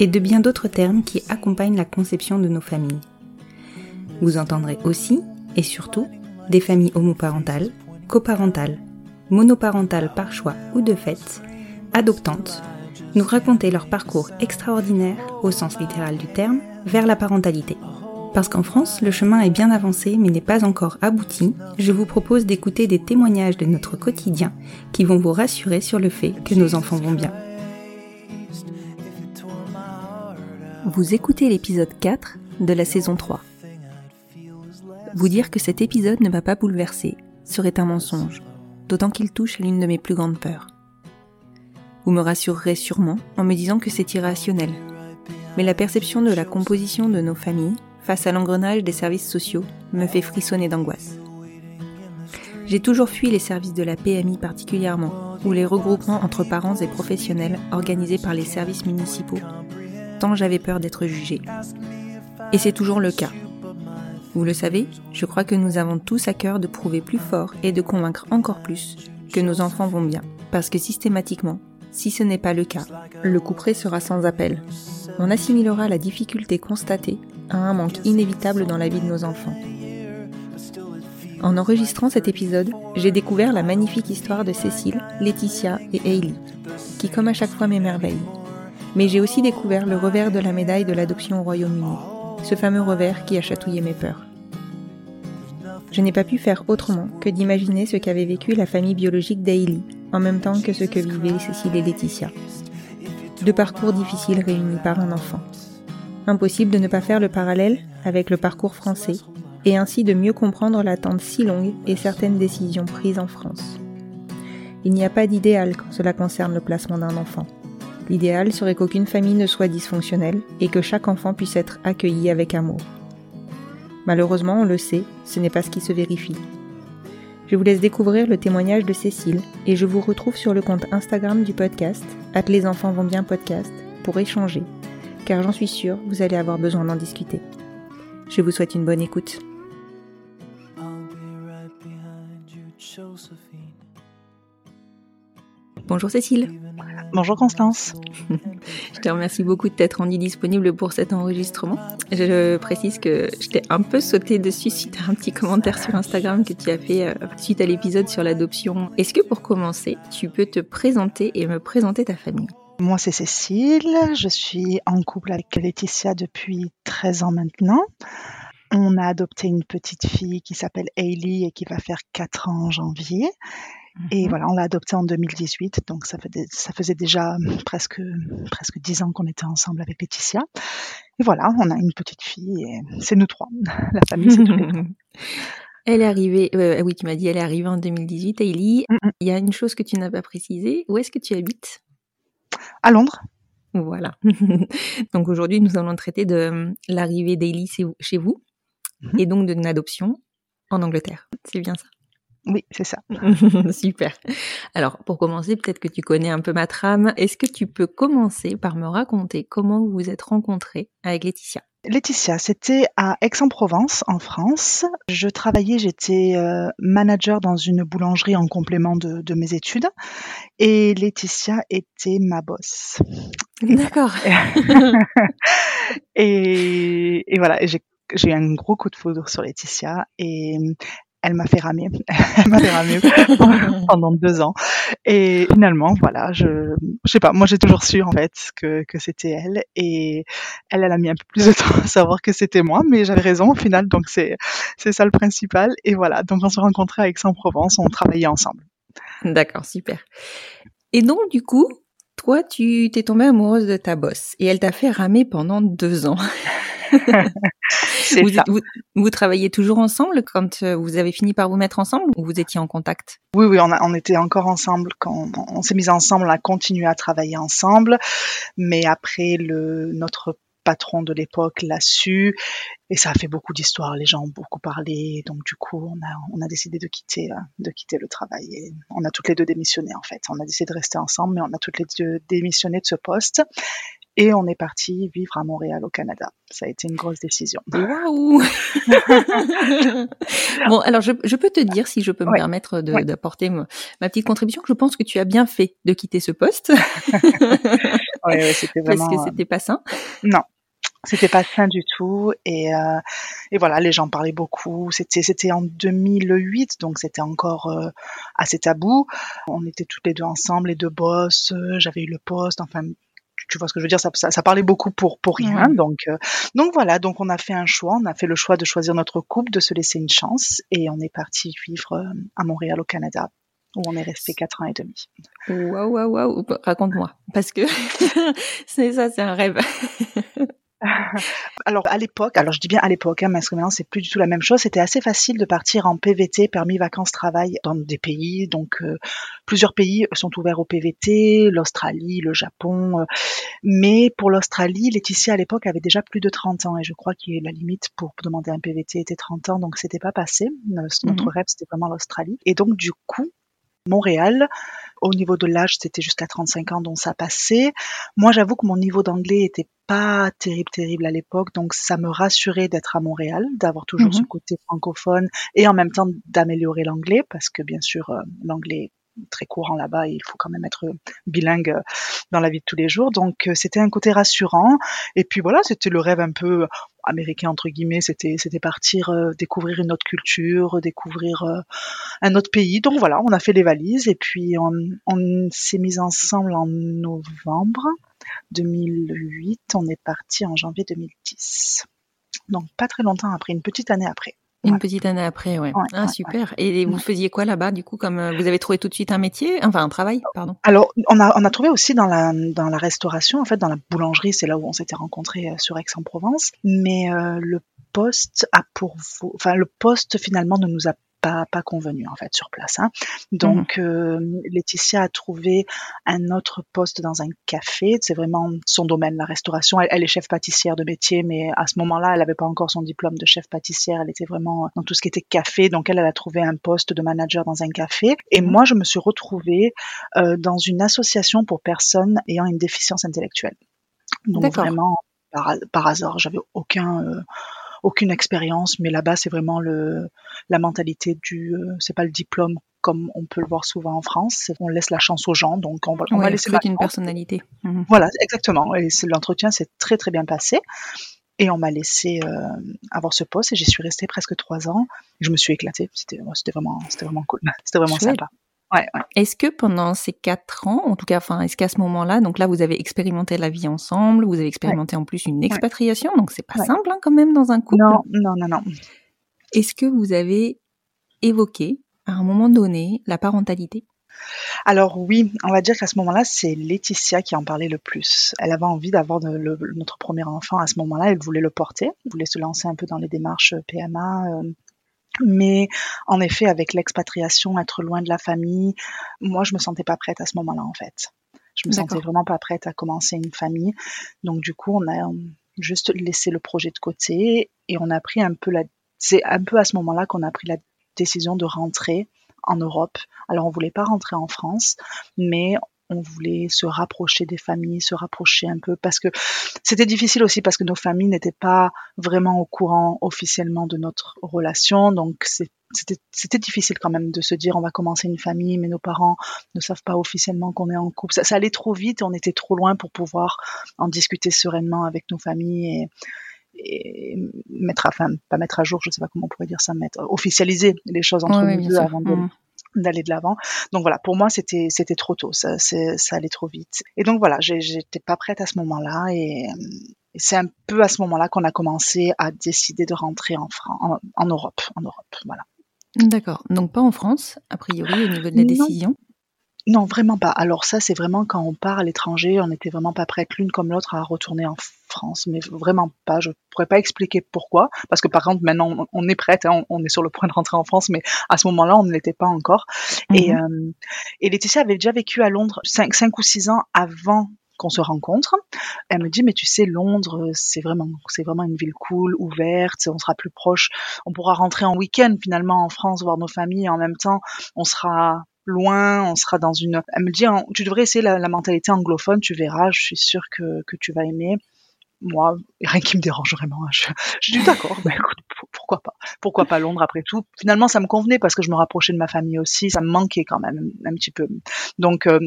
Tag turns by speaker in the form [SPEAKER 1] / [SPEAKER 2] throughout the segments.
[SPEAKER 1] et de bien d'autres termes qui accompagnent la conception de nos familles. Vous entendrez aussi, et surtout, des familles homoparentales, coparentales, monoparentales par choix ou de fait, adoptantes, nous raconter leur parcours extraordinaire, au sens littéral du terme, vers la parentalité. Parce qu'en France, le chemin est bien avancé mais n'est pas encore abouti, je vous propose d'écouter des témoignages de notre quotidien qui vont vous rassurer sur le fait que nos enfants vont bien. Vous écoutez l'épisode 4 de la saison 3. Vous dire que cet épisode ne m'a pas bouleversé serait un mensonge, d'autant qu'il touche à l'une de mes plus grandes peurs. Vous me rassurerez sûrement en me disant que c'est irrationnel, mais la perception de la composition de nos familles face à l'engrenage des services sociaux me fait frissonner d'angoisse. J'ai toujours fui les services de la PMI particulièrement, ou les regroupements entre parents et professionnels organisés par les services municipaux, j'avais peur d'être jugée. Et c'est toujours le cas. Vous le savez, je crois que nous avons tous à cœur de prouver plus fort et de convaincre encore plus que nos enfants vont bien, parce que systématiquement, si ce n'est pas le cas, le couperet sera sans appel. On assimilera la difficulté constatée à un manque inévitable dans la vie de nos enfants. En enregistrant cet épisode, j'ai découvert la magnifique histoire de Cécile, Laetitia et Hailey, qui comme à chaque fois m'émerveille. Mais j'ai aussi découvert le revers de la médaille de l'adoption au Royaume-Uni, ce fameux revers qui a chatouillé mes peurs. Je n'ai pas pu faire autrement que d'imaginer ce qu'avait vécu la famille biologique d'Hailey, en même temps que ce que vivaient Cécile et Laetitia. Deux parcours difficiles réunis par un enfant. Impossible de ne pas faire le parallèle avec le parcours français et ainsi de mieux comprendre l'attente si longue et certaines décisions prises en France. Il n'y a pas d'idéal quand cela concerne le placement d'un enfant. L'idéal serait qu'aucune famille ne soit dysfonctionnelle et que chaque enfant puisse être accueilli avec amour. Malheureusement, on le sait, ce n'est pas ce qui se vérifie. Je vous laisse découvrir le témoignage de Cécile et je vous retrouve sur le compte Instagram du podcast, at les enfants vont bien podcast, pour échanger, car j'en suis sûre, vous allez avoir besoin d'en discuter. Je vous souhaite une bonne écoute. Bonjour Cécile.
[SPEAKER 2] Bonjour Constance.
[SPEAKER 1] Je te remercie beaucoup de t'être rendue disponible pour cet enregistrement. Je précise que je t'ai un peu sauté dessus suite à un petit commentaire sur Instagram que tu as fait euh, suite à l'épisode sur l'adoption. Est-ce que pour commencer, tu peux te présenter et me présenter ta famille?
[SPEAKER 2] Moi c'est Cécile, je suis en couple avec Laetitia depuis 13 ans maintenant. On a adopté une petite fille qui s'appelle Hailey et qui va faire 4 ans en janvier. Et
[SPEAKER 1] Mhm.
[SPEAKER 2] voilà, on l'a adoptée en 2018, donc ça, fait des- ça faisait déjà presque, presque 10 ans qu'on était ensemble avec Laetitia. Et voilà, on a une petite fille et c'est nous trois. La famille, c'est tous les trois.
[SPEAKER 1] Elle est arrivée, euh, oui, tu m'as dit elle est arrivée en 2018, Hailey.
[SPEAKER 2] Mm, mm.
[SPEAKER 1] Il y a une chose que tu n'as pas précisée. Où est-ce que tu habites?
[SPEAKER 2] À Londres,
[SPEAKER 1] Voilà. donc aujourd'hui, nous allons traiter de euh, l'arrivée d'Hailey chez vous-
[SPEAKER 2] Mhm.
[SPEAKER 1] et donc d'une adoption en Angleterre. C'est bien ça?
[SPEAKER 2] Oui, c'est ça.
[SPEAKER 1] Super. Alors, pour commencer, peut-être que tu connais un peu ma trame. Est-ce que tu peux commencer par me raconter comment vous vous êtes rencontrée avec Laetitia?
[SPEAKER 2] Laetitia, c'était à Aix-en-Provence, en France. Je travaillais, j'étais euh, manager dans une boulangerie en complément de, de, mes études. Et Laetitia était ma boss.
[SPEAKER 1] D'accord.
[SPEAKER 2] et, et, voilà, j'ai eu un gros coup de foudre sur Laetitia. Et elle m'a fait ramer, elle m'a fait ramer pendant deux ans. Et finalement, voilà, je, je sais pas, moi j'ai toujours su en fait que, que c'était elle. Et elle, elle a mis un peu plus de temps à savoir que c'était moi, mais j'avais raison au final, donc c'est, c'est ça le principal. Et voilà, donc on se rencontrait avec Aix-en-Provence, on travaillait ensemble.
[SPEAKER 1] D'accord, super. Et donc du coup, toi, tu t'es tombée amoureuse de ta boss et elle t'a fait ramer pendant deux ans. vous, vous, vous, travaillez toujours ensemble quand euh, vous avez fini par vous mettre ensemble ou vous étiez en contact?
[SPEAKER 2] Oui, oui, on, a, on, était encore ensemble quand on, on s'est mis ensemble, on a continué à travailler ensemble, mais après le notre patron de l'époque l'a su et ça a fait beaucoup d'histoires. Les gens ont beaucoup parlé, donc du coup on a on a décidé de quitter euh, de quitter le travail et on a toutes les deux démissionné en fait. On a décidé de rester ensemble, mais on a toutes les deux démissionné de ce poste et on est parti vivre à Montréal au Canada. Ça a été une grosse décision.
[SPEAKER 1] Waouh Bon, alors je, je, peux te dire, si je peux me ouais. permettre d'apporter ma, ma, petite contribution, que je pense que tu as bien fait de quitter ce poste.
[SPEAKER 2] oui, ouais, c'était vraiment.
[SPEAKER 1] Parce que c'était pas sain.
[SPEAKER 2] Non, c'était pas sain du tout et, euh, et voilà les gens parlaient beaucoup c'était c'était en 2008 donc c'était encore euh, assez tabou on était toutes les deux ensemble les deux boss euh, j'avais eu le poste enfin tu vois ce que je veux dire, ça, ça, ça parlait beaucoup pour pour rien. Mmh. Donc euh, donc voilà, donc on a fait un choix, on a fait le choix de choisir notre couple, de se laisser une chance, et on est parti vivre euh, à Montréal au Canada où on est resté quatre ans et demi.
[SPEAKER 1] Waouh waouh waouh, raconte-moi parce que c'est ça, c'est un rêve.
[SPEAKER 2] alors à l'époque, alors je dis bien à l'époque, hein, parce que maintenant c'est plus du tout la même chose. C'était assez facile de partir en PVT, permis vacances-travail, dans des pays. Donc euh, plusieurs pays sont ouverts au PVT, l'Australie, le Japon. Euh, mais pour l'Australie, Laetitia à l'époque avait déjà plus de 30 ans et je crois que la limite pour demander un PVT était 30 ans, donc c'était pas passé. Notre mmh. rêve c'était vraiment l'Australie. Et donc du coup, Montréal. Au niveau de l'âge, c'était jusqu'à 35 ans, donc ça passait. Moi, j'avoue que mon niveau d'anglais était pas terrible, terrible à l'époque, donc ça me rassurait d'être à Montréal, d'avoir toujours mmh. ce côté francophone et en même temps d'améliorer l'anglais, parce que bien sûr, euh, l'anglais très courant là-bas il faut quand même être bilingue dans la vie de tous les jours. Donc euh, c'était un côté rassurant. Et puis voilà, c'était le rêve un peu américain entre guillemets. C'était c'était partir euh, découvrir une autre culture, découvrir euh, un autre pays. Donc voilà, on a fait les valises et puis on, on s'est mis ensemble en novembre 2008. On est parti en janvier 2010. Donc pas très longtemps après, une petite année après.
[SPEAKER 1] Une ouais. petite année après, ouais. ouais ah, super. Et vous faisiez quoi là-bas, du coup, comme euh, vous avez trouvé tout de suite un métier, enfin un travail, pardon
[SPEAKER 2] Alors, on a, on a trouvé aussi dans la, dans la restauration, en fait, dans la boulangerie, c'est là où on s'était rencontrés euh, sur Aix-en-Provence. Mais euh, le poste a pour vous, enfin, le poste finalement ne nous a pas, pas convenu en fait sur place. Hein. Donc mmh. euh, Laetitia a trouvé un autre poste dans un café. C'est vraiment son domaine, la restauration. Elle, elle, est chef pâtissière de métier, mais à ce moment-là, elle n'avait pas encore son diplôme de chef pâtissière. Elle était vraiment dans tout ce qui était café. Donc elle, elle a trouvé un poste de manager dans un café. Et mmh. moi, je me suis retrouvée euh, dans une association pour personnes ayant une déficience intellectuelle. Donc vraiment par, par hasard, j'avais aucun euh, aucune expérience, mais là-bas c'est vraiment le la mentalité du euh, c'est pas le diplôme comme on peut le voir souvent en France, on laisse la chance aux gens, donc on va, on
[SPEAKER 1] ouais,
[SPEAKER 2] va laisser
[SPEAKER 1] une personnalité.
[SPEAKER 2] Mmh. Voilà, exactement. Et l'entretien s'est très très bien passé. Et on m'a laissé euh, avoir ce poste et j'y suis restée presque trois ans. Je me suis éclatée. C'était vraiment, c'était vraiment cool. C'était vraiment Chouette. sympa. Ouais, ouais.
[SPEAKER 1] Est-ce que pendant ces quatre ans, en tout cas, enfin, est-ce qu'à ce, moment-là, donc là, vous avez expérimenté la vie ensemble, vous avez expérimenté ouais. en plus une expatriation, donc c'est pas simple hein, quand même dans un couple.
[SPEAKER 2] Non, non, non, non.
[SPEAKER 1] Est-ce que vous avez évoqué à un moment donné la parentalité?
[SPEAKER 2] Alors oui, on va dire qu'à ce moment-là, c'est Laetitia qui en parlait le plus. Elle avait envie d'avoir notre premier enfant à ce moment-là, elle voulait le porter, elle voulait se lancer un peu dans les démarches PMA, euh, mais en effet, avec l'expatriation, être loin de la famille, moi, je me sentais pas prête à ce moment-là, en fait. Je me sentais vraiment pas prête à commencer une famille. Donc, du coup, on a juste laissé le projet de côté et on a pris un peu la, c'est un peu à ce moment-là qu'on a pris la décision de rentrer en Europe. Alors on voulait pas rentrer en France, mais on voulait se rapprocher des familles, se rapprocher un peu parce que c'était difficile aussi parce que nos familles n'étaient pas vraiment au courant officiellement de notre relation. Donc c'était difficile quand même de se dire on va commencer une famille, mais nos parents ne savent pas officiellement qu'on est en couple. Ça, ça, allait trop vite et on était trop loin pour pouvoir en discuter sereinement avec nos familles et, et mettre, enfin pas mettre à jour, je sais pas comment on pourrait dire ça, mettre officialiser les choses entre nous deux avant de, mmh d'aller de l'avant. Donc voilà, pour moi c'était c'était trop tôt, ça ça allait trop vite. Et donc voilà, j'étais pas prête à ce moment-là et, c'est un peu à ce moment-là qu'on a commencé à décider de rentrer en, en, en Europe, en Europe, voilà.
[SPEAKER 1] D'accord. Donc pas en France, a priori, au niveau de la décision?
[SPEAKER 2] Non, vraiment pas. Alors ça, c'est vraiment quand on part à l'étranger, on n'était vraiment pas prête l'une comme l'autre à retourner en France, mais vraiment pas. Je pourrais pas expliquer pourquoi, parce que par contre maintenant on est prête, hein, on est sur le point de rentrer en France, mais à ce moment-là on ne l'était pas encore. Et, mhm. euh, et Laetitia avait déjà vécu à Londres 5, cinq ou six ans avant qu'on se rencontre. Elle me dit mais tu sais Londres c'est vraiment c'est vraiment une ville cool, ouverte, on sera plus proche, on pourra rentrer en week-end finalement en France voir nos familles et en même temps on sera loin, on sera dans une... Elle me dit, hein, tu devrais essayer la, mentalité anglophone, tu verras, je suis sûre que, que tu vas aimer. Moi, rien qui me dérange vraiment. Hein. Je, je dis d'accord, mais écoute, pourquoi pas Pourquoi pas Londres après tout Finalement, ça me convenait parce que je me rapprochais de ma famille aussi, ça me manquait quand même un petit peu. Donc, euh,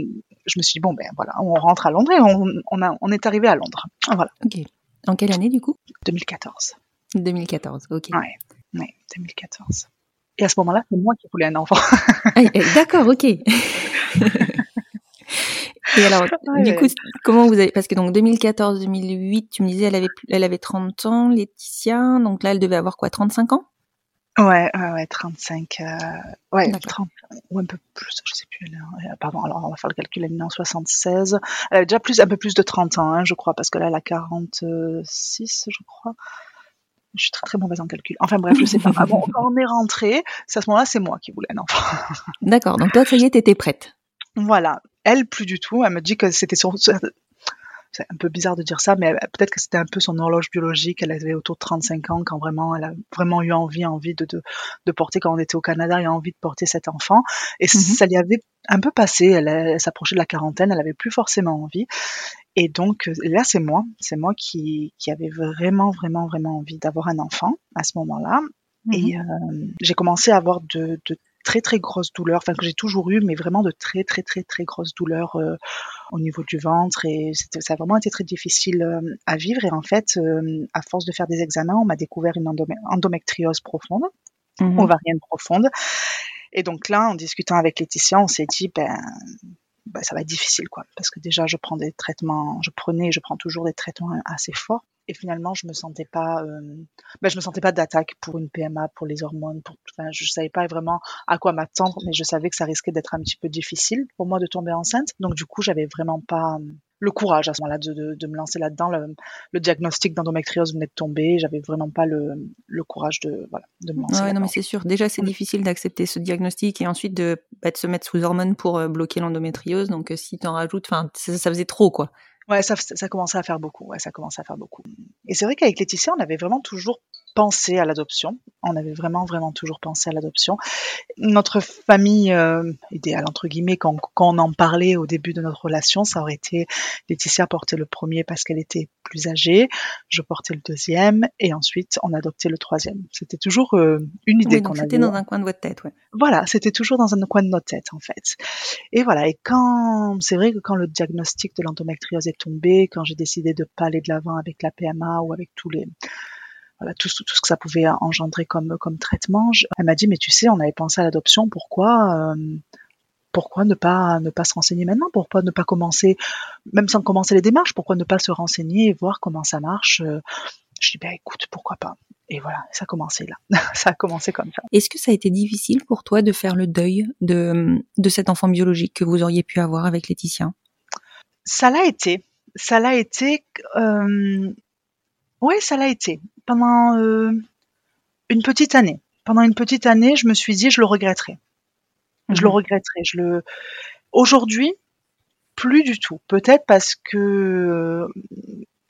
[SPEAKER 2] je me suis dit, bon, ben voilà, on rentre à Londres et on, on, a, on est arrivé à Londres. Voilà.
[SPEAKER 1] Ok. En quelle année du coup?
[SPEAKER 2] 2014.
[SPEAKER 1] 2014, ok.
[SPEAKER 2] Ouais, ouais 2014. Et à ce moment-là, c'est moi qui voulais un enfant.
[SPEAKER 1] Ah, d'accord, ok. Et alors, du coup, comment vous avez, parce que donc 2014-2008, tu me disais, elle avait, elle avait 30 ans, Laetitia, donc là, elle devait avoir quoi, 35 ans?
[SPEAKER 2] Ouais, ouais, ouais, 35, euh, ouais, 30, ou un peu plus, je sais plus, euh, pardon, alors on va faire le calcul, elle est en 76, elle avait déjà plus, un peu plus de 30 ans, hein, je crois, parce que là, elle a 46, je crois. Je suis très très mauvaise en calcul. Enfin bref, je sais pas. Ah bon, quand on est rentré, c'est à ce moment-là, c'est moi qui voulais un enfant.
[SPEAKER 1] D'accord. Donc toi, ça y est, t'étais prête.
[SPEAKER 2] Voilà. Elle, plus du tout. Elle me dit que c'était sur, c'est un peu bizarre de dire ça, mais peut-être que c'était un peu son horloge biologique. Elle avait autour de 35 ans quand vraiment elle a vraiment eu envie, envie de, de, de porter, quand on était au Canada, elle a envie de porter cet enfant. Et mhm. ça lui avait un peu passé. Elle, elle s'approchait de la quarantaine, elle avait plus forcément envie. Et donc là, c'est moi, c'est moi qui, qui avait vraiment, vraiment, vraiment envie d'avoir un enfant à ce moment-là. Et mhm. euh, j'ai commencé à avoir de, de, très très grosses douleurs, enfin que j'ai toujours eu, mais vraiment de très très très très grosses douleurs euh, au niveau du ventre. Et ça a vraiment été très difficile euh, à vivre. Et en fait, à force de faire des examens, on m'a découvert une endométriose profonde, mmh. ovarienne profonde. Et donc là, en discutant avec Laetitia, on s'est dit, ben bah, ça va être difficile, quoi. Parce que déjà, je prends des traitements, je prenais, je prends toujours des traitements assez forts. Et finalement, je me sentais pas, euh, bah, je me sentais pas d'attaque pour une PMA, pour les hormones. Pour, enfin, je savais pas vraiment à quoi m'attendre, mais je savais que ça risquait d'être un petit peu difficile pour moi de tomber enceinte. Donc du coup, j'avais vraiment pas le courage à ce moment-là de, de, me lancer là-dedans. Le, diagnostic d'endométriose venait de tomber, j'avais vraiment pas le, le, courage de, voilà, de me lancer.
[SPEAKER 1] Ouais, non, mais c'est sûr. Déjà, c'est difficile d'accepter ce diagnostic et ensuite de, bah, de se mettre sous hormones pour euh, bloquer l'endométriose. Donc, euh, si tu en rajoutes, ça, ça, faisait trop, quoi.
[SPEAKER 2] Ouais, ça, ça commençait à faire beaucoup. Ouais, ça commençait à faire beaucoup. Et c'est vrai qu'avec Laetitia, on avait vraiment toujours pensé à l'adoption. On avait vraiment, vraiment toujours pensé à l'adoption. Notre famille euh, idéale, entre guillemets, quand, quand, on en parlait au début de notre relation, ça aurait été Laetitia portait le premier parce qu'elle était plus âgée, je portais le deuxième, et ensuite on adoptait le troisième. C'était toujours euh, une idée qu'on avait.
[SPEAKER 1] C'était dans un coin de votre tête, ouais.
[SPEAKER 2] Voilà, c'était toujours dans un coin de notre tête, en fait. Et voilà, et quand, c'est vrai que quand le diagnostic de l'endométriose est tombé, quand j'ai décidé de pas aller de l'avant avec la PMA ou avec tous les tout, ce que ça pouvait engendrer comme, comme traitement. elle m'a dit, mais tu sais, on avait pensé à l'adoption, pourquoi, euh, pourquoi ne pas, ne pas se renseigner maintenant? Pourquoi ne pas commencer, même sans commencer les démarches, pourquoi ne pas se renseigner et voir comment ça marche? Euh, Je dis, ben écoute, pourquoi pas? Et voilà, ça a commencé là. ça a commencé comme ça.
[SPEAKER 1] Est-ce que ça a été difficile pour toi de faire le deuil de, de cet enfant biologique que vous auriez pu avoir avec Laetitia?
[SPEAKER 2] Ça l'a été. Ça l'a été. Euh, oui, ça l'a été. Pendant euh, une petite année. Pendant une petite année, je me suis dit, je le regretterai. Je le mhm. regretterai. Je le. Aujourd'hui, plus du tout. Peut-être parce que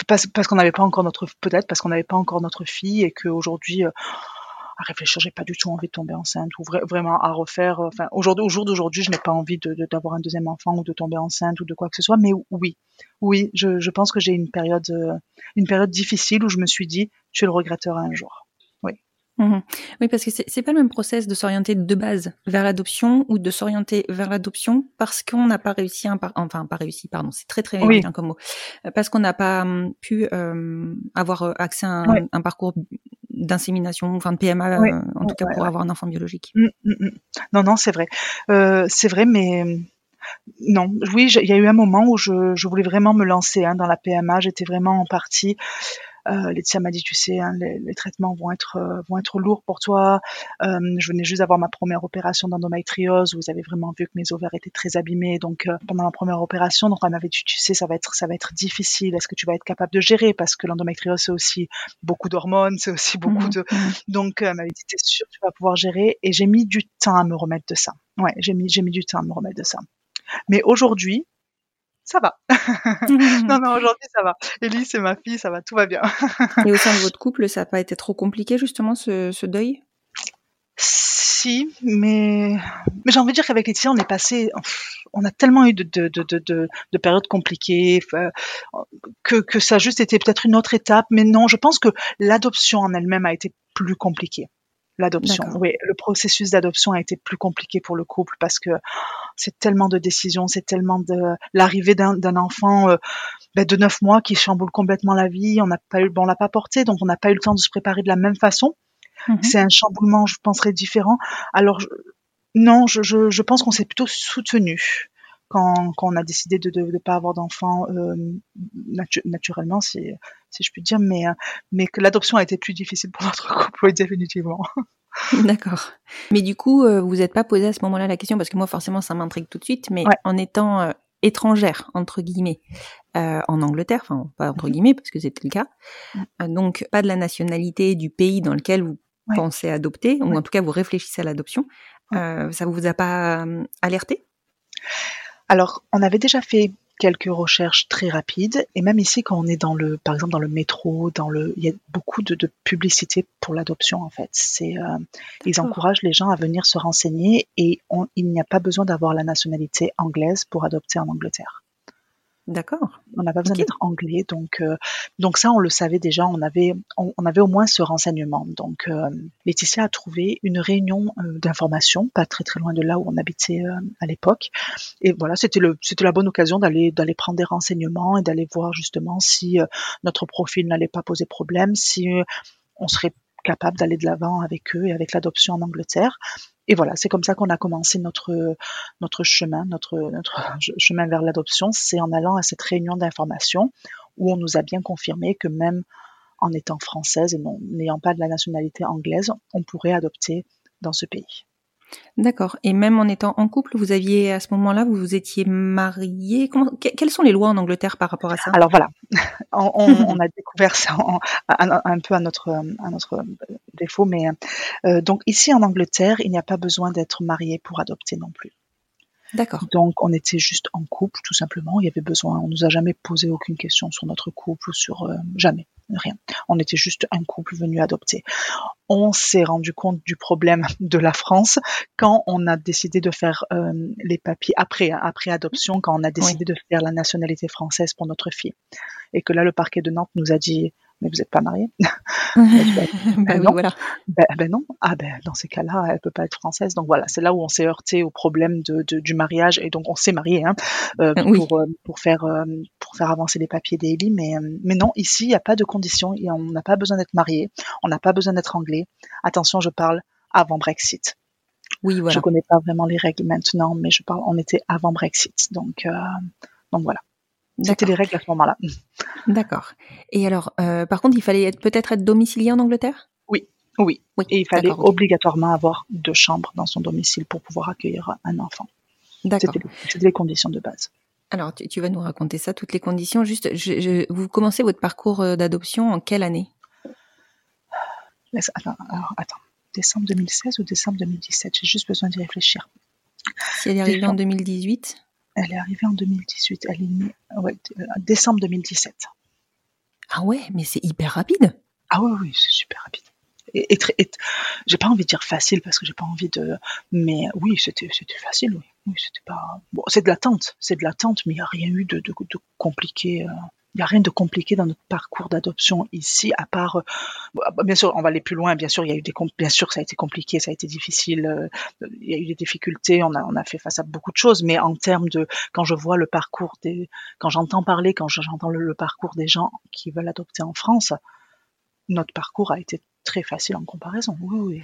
[SPEAKER 2] parce, parce qu'on n'avait pas encore notre peut-être parce qu'on n'avait pas encore notre fille et qu'aujourd'hui euh, à réfléchir. J'ai pas du tout envie de tomber enceinte ou vraiment à refaire. Euh, enfin, aujourd'hui, au jour d'aujourd'hui, je n'ai pas envie d'avoir un deuxième enfant ou de tomber enceinte ou de quoi que ce soit. Mais oui, oui, je, je pense que j'ai une période, euh, une période difficile où je me suis dit, tu le regretteras un jour. Oui.
[SPEAKER 1] Mmh oui, parce que c'est, pas le même process de s'orienter de base vers l'adoption ou de s'orienter vers l'adoption parce qu'on n'a pas réussi, un par... enfin pas réussi, pardon, c'est très très bien comme mot, euh, parce qu'on n'a pas hum, pu euh, avoir accès à un, un parcours d'insémination, enfin de PMA, euh, en tout cas pour avoir un enfant biologique. Mmh,
[SPEAKER 2] mmh, non, non, c'est vrai, euh, c'est vrai, mais non, oui, il y a eu un moment où je, je voulais vraiment me lancer hein, dans la PMA. J'étais vraiment en partie. euh, Laetitia m'a dit, tu sais, hein, les, les, traitements vont être euh, vont être lourds pour toi. Euh, je venais juste d'avoir ma première opération d'endométriose. Vous avez vraiment vu que mes ovaires étaient très abîmés. Donc euh, pendant ma première opération, donc elle m'avait dit, tu sais, ça va être ça va être difficile. Est-ce que tu vas être capable de gérer? Parce que l'endométriose c'est aussi beaucoup d'hormones, c'est aussi beaucoup mmh de. Mmh donc elle m'avait dit, t'es sûr tu vas pouvoir gérer? Et j'ai mis du temps à me remettre de ça. Ouais, j'ai mis j'ai mis du temps à me remettre de ça. Mais aujourd'hui, ça va. non, non, aujourd'hui, ça va. Ellie, c'est ma fille, ça va, tout va bien.
[SPEAKER 1] Et au sein de votre couple, ça n'a pas été trop compliqué, justement, ce, ce deuil?
[SPEAKER 2] Si, mais, mais j'ai envie de dire qu'avec Laetitia, on est passé, on a tellement eu de, de, de, de, de périodes compliquées, que, que ça a juste été peut-être une autre étape, mais non, je pense que l'adoption en elle-même a été plus compliquée l'adoption. Oui, le processus d'adoption a été plus compliqué pour le couple parce que c'est tellement de décisions, c'est tellement de l'arrivée d'un enfant euh, ben, de neuf mois qui chamboule complètement la vie. On n'a pas eu, bon, on l'a pas porté, donc on n'a pas eu le temps de se préparer de la même façon. Mm-hmm. C'est un chamboulement, je penserais, différent. Alors non, je, je, je pense qu'on s'est plutôt soutenu quand, quand on a décidé de ne pas avoir d'enfants euh, naturellement, si, si je puis dire, mais, mais que l'adoption a été plus difficile pour notre couple, oui, définitivement.
[SPEAKER 1] D'accord. Mais du coup, euh, vous n'êtes pas posé à ce moment-là la question, parce que moi, forcément, ça m'intrigue tout de suite, mais en étant euh, étrangère, entre guillemets, euh, en Angleterre, enfin, pas entre mhm. guillemets, parce que c'était le cas, donc pas de la nationalité du pays dans lequel vous pensez adopter, ou en tout cas, vous réfléchissez à l'adoption, ça vous a pas alerté?
[SPEAKER 2] Alors, on avait déjà fait quelques recherches très rapides. Et même ici quand on est dans le par exemple dans le métro dans le il y a beaucoup de, de publicité pour l'adoption en fait. C'est euh, ils encouragent les gens à venir se renseigner et il n'y a pas besoin d'avoir la nationalité anglaise pour adopter en Angleterre
[SPEAKER 1] D'accord.
[SPEAKER 2] On n'a pas besoin d'être anglais, donc euh, donc ça on le savait déjà. On avait on, avait au moins ce renseignement. Donc euh, Laetitia a trouvé une réunion euh, d'information, pas très très loin de là où on habitait à l'époque. Et voilà, c'était le c'était la bonne occasion d'aller d'aller prendre des renseignements et d'aller voir justement si notre profil n'allait pas poser problème, si on serait capable d'aller de l'avant avec eux et avec l'adoption en Angleterre et voilà, c'est comme ça qu'on a commencé notre notre chemin, notre notre chemin vers l'adoption, c'est en allant à cette réunion d'information où on nous a bien confirmé que même en étant française et n'ayant pas de la nationalité anglaise, on pourrait adopter dans ce pays.
[SPEAKER 1] D'accord. Et même en étant en couple, vous aviez à ce moment-là, vous vous étiez marié. quelles sont les lois en Angleterre par rapport à ça?
[SPEAKER 2] Alors voilà, on, a découvert ça un, peu à notre, à notre défaut, mais euh, donc ici en Angleterre, il n'y a pas besoin d'être marié pour adopter non plus.
[SPEAKER 1] D'accord.
[SPEAKER 2] Donc on était juste en couple, tout simplement. Il y avait besoin. On nous a jamais posé aucune question sur notre couple ou sur euh, jamais rien. On était juste un couple venu adopter. On s'est rendu compte du problème de la France quand on a décidé de faire euh, les papiers après après adoption, quand on a décidé de faire la nationalité française pour notre fille, et que là le parquet de Nantes nous a dit mais vous n'êtes pas marié
[SPEAKER 1] ben, ben, non. voilà.
[SPEAKER 2] Ben, ben, non. Ah ben dans ces cas-là, elle peut pas être française. Donc voilà, c'est là où on s'est heurté au problème de, du mariage et donc on s'est marié hein, euh, pour, euh, pour faire euh, pour faire avancer les papiers d'Eli. Mais mais non, ici il n'y a pas de conditions et on n'a pas besoin d'être marié, on n'a pas besoin d'être anglais. Attention, je parle avant Brexit.
[SPEAKER 1] Oui, voilà.
[SPEAKER 2] Je connais pas vraiment les règles maintenant, mais je parle, on était avant Brexit, donc donc voilà. C'était les règles à ce moment-là.
[SPEAKER 1] D'accord. Et alors, euh, par contre, il fallait peut-être être domicilié en Angleterre?
[SPEAKER 2] Oui. oui. Oui. Et il fallait obligatoirement avoir deux chambres dans son domicile pour pouvoir accueillir un enfant.
[SPEAKER 1] D'accord.
[SPEAKER 2] C'était les conditions de base.
[SPEAKER 1] Alors, tu, vas nous raconter ça, toutes les conditions. Juste, vous commencez votre parcours euh, d'adoption en quelle année?
[SPEAKER 2] Attends, alors, attends, décembre 2016 ou décembre 2017 J'ai juste besoin d'y réfléchir.
[SPEAKER 1] Si elle est arrivée en 2018
[SPEAKER 2] elle est arrivée en 2018. Elle est née, ouais, euh, décembre 2017.
[SPEAKER 1] Ah ouais, mais c'est hyper rapide.
[SPEAKER 2] Ah oui, oui, c'est super rapide. et, j'ai pas envie de dire facile parce que j'ai pas envie de, mais oui, c'était facile, oui, oui c'était pas, bon, c'est de l'attente, c'est de l'attente, mais il y a rien eu de, de, de compliqué. Euh il n'y a rien de compliqué dans notre parcours d'adoption ici, à part, euh, bah, bien sûr, on va aller plus loin. Bien sûr, il y a eu des, bien sûr, ça a été compliqué, ça a été difficile. Euh, il y a eu des difficultés. On a, on a fait face à beaucoup de choses. Mais en termes de, quand je vois le parcours des, quand j'entends parler, quand j'entends le, parcours des gens qui veulent adopter en France, notre parcours a été très facile en comparaison. Oui, oui.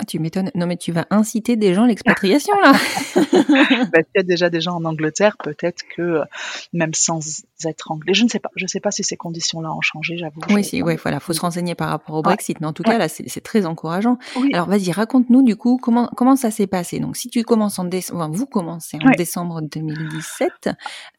[SPEAKER 1] Ah, tu m'étonnes. Non, mais tu vas inciter des gens à l'expatriation, là.
[SPEAKER 2] Ben, s'il y a déjà des gens en Angleterre, peut-être que euh, même sans être anglais, je ne sais pas. Je ne sais pas si ces conditions-là ont changé, j'avoue.
[SPEAKER 1] Oui, si, ouais, voilà, faut se renseigner par rapport au Brexit. Mais en tout cas, là, c'est très encourageant. Alors, vas-y, raconte-nous, du coup, comment, comment ça s'est passé? Donc, si tu commences en décembre, vous commencez en décembre 2017,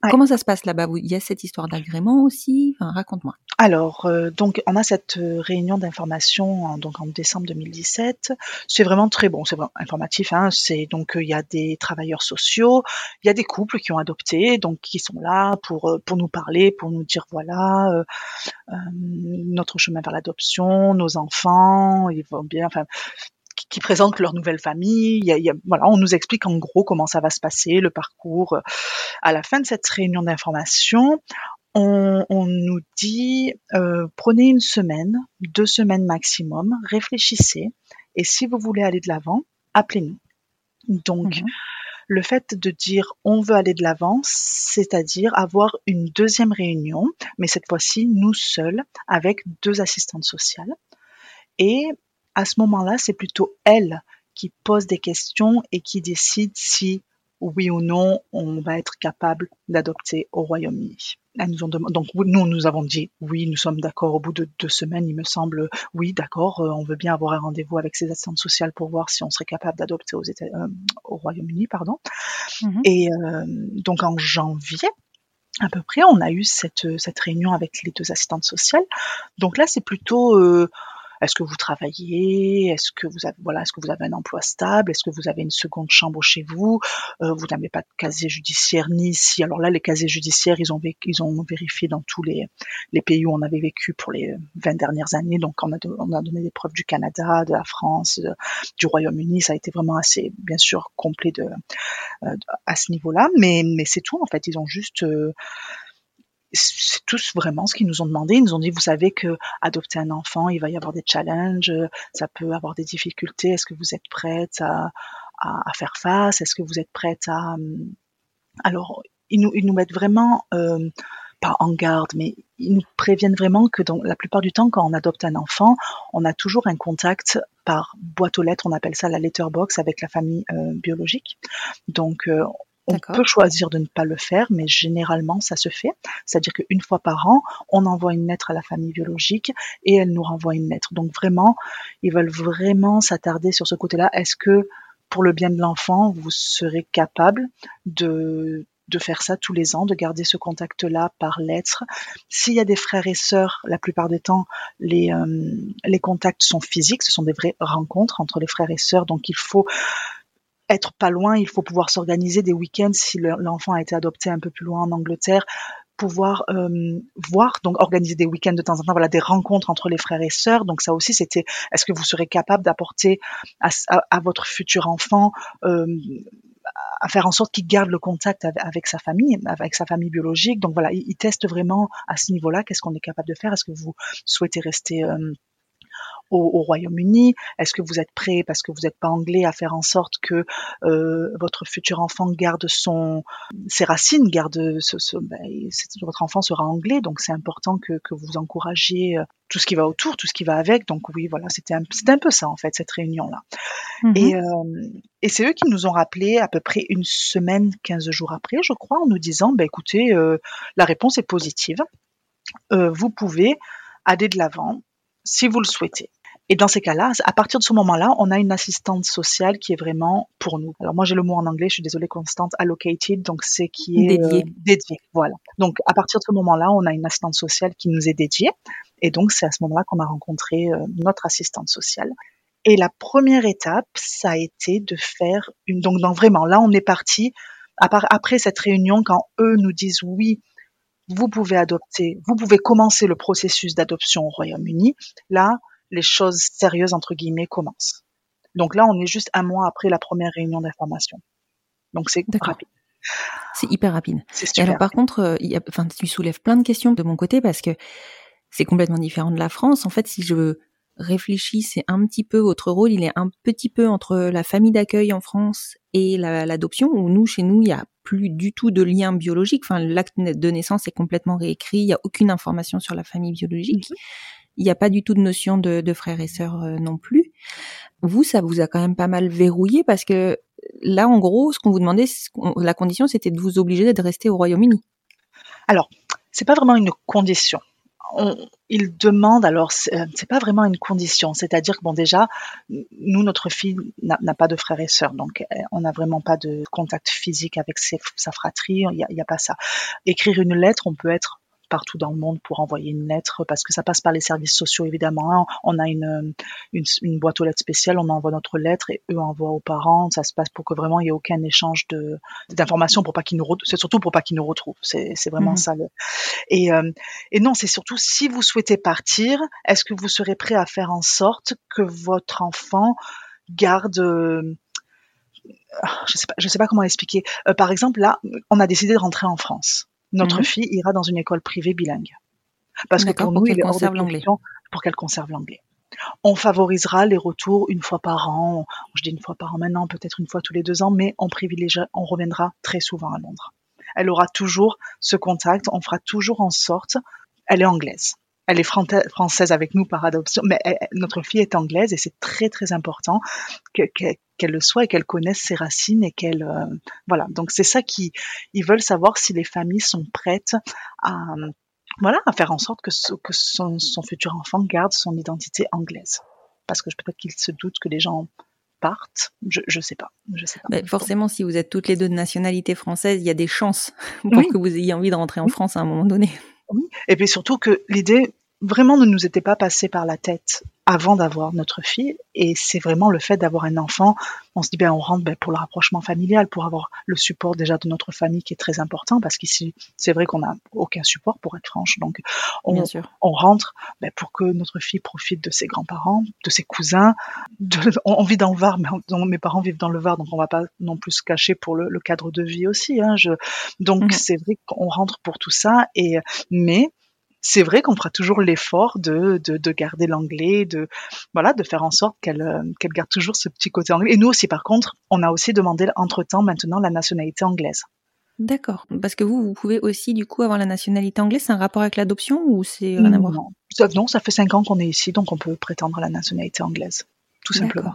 [SPEAKER 1] comment ça se passe là-bas? Il y a cette histoire d'agrément aussi? Enfin, raconte-moi.
[SPEAKER 2] Alors, euh, donc, on a cette euh, réunion d'information, donc en décembre 2017 c'est vraiment très bon, c'est vraiment informatif. Hein. C'est donc euh, il y a des travailleurs sociaux, il y a des couples qui ont adopté, donc qui sont là pour pour nous parler, pour nous dire voilà euh, notre chemin vers l'adoption, nos enfants, ils vont bien, enfin qui présentent leur nouvelle famille. Voilà, on nous explique en gros comment ça va se passer, le parcours. À la fin de cette réunion d'information, on, on, nous dit prenez une semaine, deux semaines maximum, réfléchissez et si vous voulez aller de l'avant, appelez-nous. Donc, mhm. Le fait de dire on veut aller de l'avant, c'est-à-dire avoir une deuxième réunion, mais cette fois-ci nous seuls, avec deux assistantes sociales. Et à ce moment-là, c'est plutôt elles qui posent des questions et qui décident si oui ou non on va être capable d'adopter au Royaume-Uni. Nous ont donc nous nous avons dit oui, nous sommes d'accord. Au bout de deux semaines, il me semble oui, d'accord. Euh, on veut bien avoir un rendez-vous avec ces assistantes sociales pour voir si on serait capable d'adopter aux États, euh, au Royaume-Uni, pardon. Mm-hmm. Et euh, donc en janvier, à peu près, on a eu cette, cette réunion avec les deux assistantes sociales. Donc là, c'est plutôt est-ce que vous travaillez? Est-ce que vous avez voilà, est-ce que vous avez un emploi stable? Est-ce que vous avez une seconde chambre chez vous? Euh, Vous n'avez pas de casier judiciaire ni ici. Alors là, les casiers judiciaires, ils ont ils ont vérifié dans tous les les pays où on avait vécu pour les 20 dernières années. Donc on a on a donné des preuves du Canada, de la France, du Royaume-Uni. Ça a été vraiment assez bien sûr complet de, euh, à ce niveau-là. Mais mais c'est tout en fait. Ils ont juste euh, c'est tous vraiment ce qu'ils nous ont demandé. Ils nous ont dit, vous savez que adopter un enfant, il va y avoir des challenges, ça peut avoir des difficultés. Est-ce que vous êtes prête à, à, faire face? Est-ce que vous êtes prête à... Hum, alors, ils nous, ils nous mettent vraiment, euh, pas en garde, mais ils nous préviennent vraiment que dans la plupart du temps, quand on adopte un enfant, on a toujours un contact par boîte aux lettres, on appelle ça la letterbox avec la famille euh, biologique. Donc, euh, on peut choisir de ne pas le faire, mais généralement ça se fait. C'est-à-dire qu'une fois par an, on envoie une lettre à la famille biologique et elle nous renvoie une lettre. Donc vraiment, ils veulent vraiment s'attarder sur ce côté-là. Est-ce que pour le bien de l'enfant, vous serez capable de, de faire ça tous les ans, de garder ce contact-là par lettre? S'il y a des frères et sœurs, la plupart des temps, les, euh, les contacts sont physiques, ce sont des vraies rencontres entre les frères et sœurs, donc il faut être pas loin, il faut pouvoir s'organiser des week-ends si l'enfant a été adopté un peu plus loin en Angleterre pouvoir euh, voir, donc organiser des week-ends de temps en temps, voilà, des rencontres entre les frères et sœurs. Donc ça aussi, c'était, est-ce que vous serez capable d'apporter à, votre futur enfant, euh, à faire en sorte qu'il garde le contact avec, sa famille, avec sa famille biologique? Donc voilà, il, teste vraiment à ce niveau-là, qu'est-ce qu'on est capable de faire? Est-ce que vous souhaitez rester euh, au, Royaume-Uni? Est-ce que vous êtes prêt, parce que vous n'êtes pas anglais, à faire en sorte que euh, votre futur enfant garde son ses racines, garde ce, ce ben, votre enfant sera anglais, donc c'est important que, que vous encouragiez euh, tout ce qui va autour, tout ce qui va avec. Donc oui, voilà, c'était un, un peu ça en fait cette réunion là. Mm-hmm. Et, euh, et c'est eux qui nous ont rappelé à peu près une semaine, 15 jours après, je crois, en nous disant, ben écoutez, euh, la réponse est positive. Euh, vous pouvez aller de l'avant si vous le souhaitez. Et dans ces cas-là, à partir de ce moment-là, on a une assistante sociale qui est vraiment pour nous. Alors moi j'ai le mot en anglais, je suis désolée, constante, allocated, donc c'est qui est
[SPEAKER 1] dédié.
[SPEAKER 2] Euh, dédié. Voilà. Donc à partir de ce moment-là, on a une assistante sociale qui nous est dédiée, et donc c'est à ce moment-là qu'on a rencontré euh, notre assistante sociale. Et la première étape, ça a été de faire une. Donc vraiment, là on est parti. Après cette réunion, quand eux nous disent oui, vous pouvez adopter, vous pouvez commencer le processus d'adoption au Royaume-Uni. Là, les choses sérieuses entre guillemets commencent. Donc là, on est juste un mois après la première réunion d'information. Donc c'est rapide.
[SPEAKER 1] C'est hyper rapide.
[SPEAKER 2] Et
[SPEAKER 1] alors par contre, euh, y a, enfin, tu soulèves plein de questions de mon côté parce que c'est complètement différent de la France. En fait, si je réfléchis, c'est un petit peu votre rôle, il est un petit peu entre la famille d'accueil en France et l'adoption, où nous, chez nous, il n'y a plus du tout de lien biologique. Enfin, l'acte de naissance est complètement réécrit, il n'y a aucune information sur la famille biologique. Mhm. Il n'y a pas du tout de notion de, de frères et sœurs euh, non plus. Vous, ça vous a quand même pas mal verrouillé parce que là, en gros, ce qu'on vous demandait, la condition, c'était de vous obliger de rester au Royaume-Uni.
[SPEAKER 2] Alors, c'est pas vraiment une condition. il demande, alors euh, c'est pas vraiment une condition, c'est-à-dire que bon déjà, nous notre fille n'a pas de frères et sœurs, donc euh, on n'a vraiment pas de contact physique avec sa fratrie, il n'y a, pas ça. Écrire une lettre, on peut être partout dans le monde pour envoyer une lettre parce que ça passe par les services sociaux évidemment. Hein. On a une, une, boîte aux lettres spéciale, on envoie notre lettre et eux envoient aux parents. Ça se passe pour que vraiment il n'y ait aucun échange de d'informations pour pas qu'ils nous c'est surtout pour pas qu'ils nous retrouvent. C'est vraiment mmh ça. Le... Et, euh, et non, c'est surtout si vous souhaitez partir, est-ce que vous serez prêt à faire en sorte que votre enfant garde euh, je sais pas, je sais pas comment expliquer. Euh, par exemple, là, on a décidé de rentrer en France notre mhm. fille ira dans une école privée bilingue. Parce que pour nous, il est hors de pour qu'elle conserve l'anglais. On favorisera les retours une fois par an. Je dis une fois par an maintenant, peut-être une fois tous les deux ans, mais on privilégiera, on reviendra très souvent à Londres. Elle aura toujours ce contact. On fera toujours en sorte. Elle est anglaise. Elle est française avec nous par adoption, mais notre fille est anglaise et c'est très très important que, qu'elle le soit et qu'elle connaisse ses racines et qu'elle euh, voilà. Donc c'est ça qui ils veulent savoir si les familles sont prêtes à voilà à faire en sorte que, que son, futur enfant garde son identité anglaise. Parce que peut-être qu'ils se doutent que les gens partent je je sais pas je sais
[SPEAKER 1] pas. Forcément si vous êtes toutes les deux de nationalité française il y a des chances pour que vous ayez envie de rentrer en France à un moment donné.
[SPEAKER 2] Et puis surtout que l'idée vraiment ne nous était pas passée par la tête avant d'avoir notre fille. Et c'est vraiment le fait d'avoir un enfant. On se dit, ben, on rentre ben, pour le rapprochement familial, pour avoir le support déjà de notre famille qui est très important, parce qu'ici, c'est vrai qu'on n'a aucun support, pour être franche. Donc, on, on rentre ben, pour que notre fille profite de ses grands-parents, de ses cousins. De, on, vit dans le Var, mais mes parents vivent dans le Var, donc on va pas non plus se cacher pour le, cadre de vie aussi. Hein, je, donc, mhm. c'est vrai qu'on rentre pour tout ça. Et, mais, c'est vrai qu'on fera toujours l'effort de, de, de, garder l'anglais, de voilà, de faire en sorte qu'elle euh, qu'elle garde toujours ce petit côté anglais. Et nous aussi, par contre, on a aussi demandé entre temps maintenant la nationalité anglaise.
[SPEAKER 1] D'accord. Parce que vous, vous pouvez aussi du coup avoir la nationalité anglaise. C'est un rapport avec l'adoption ou c'est rien à voir?
[SPEAKER 2] Non. Ça, non, ça fait cinq ans qu'on est ici, donc on peut prétendre à la nationalité anglaise, tout simplement.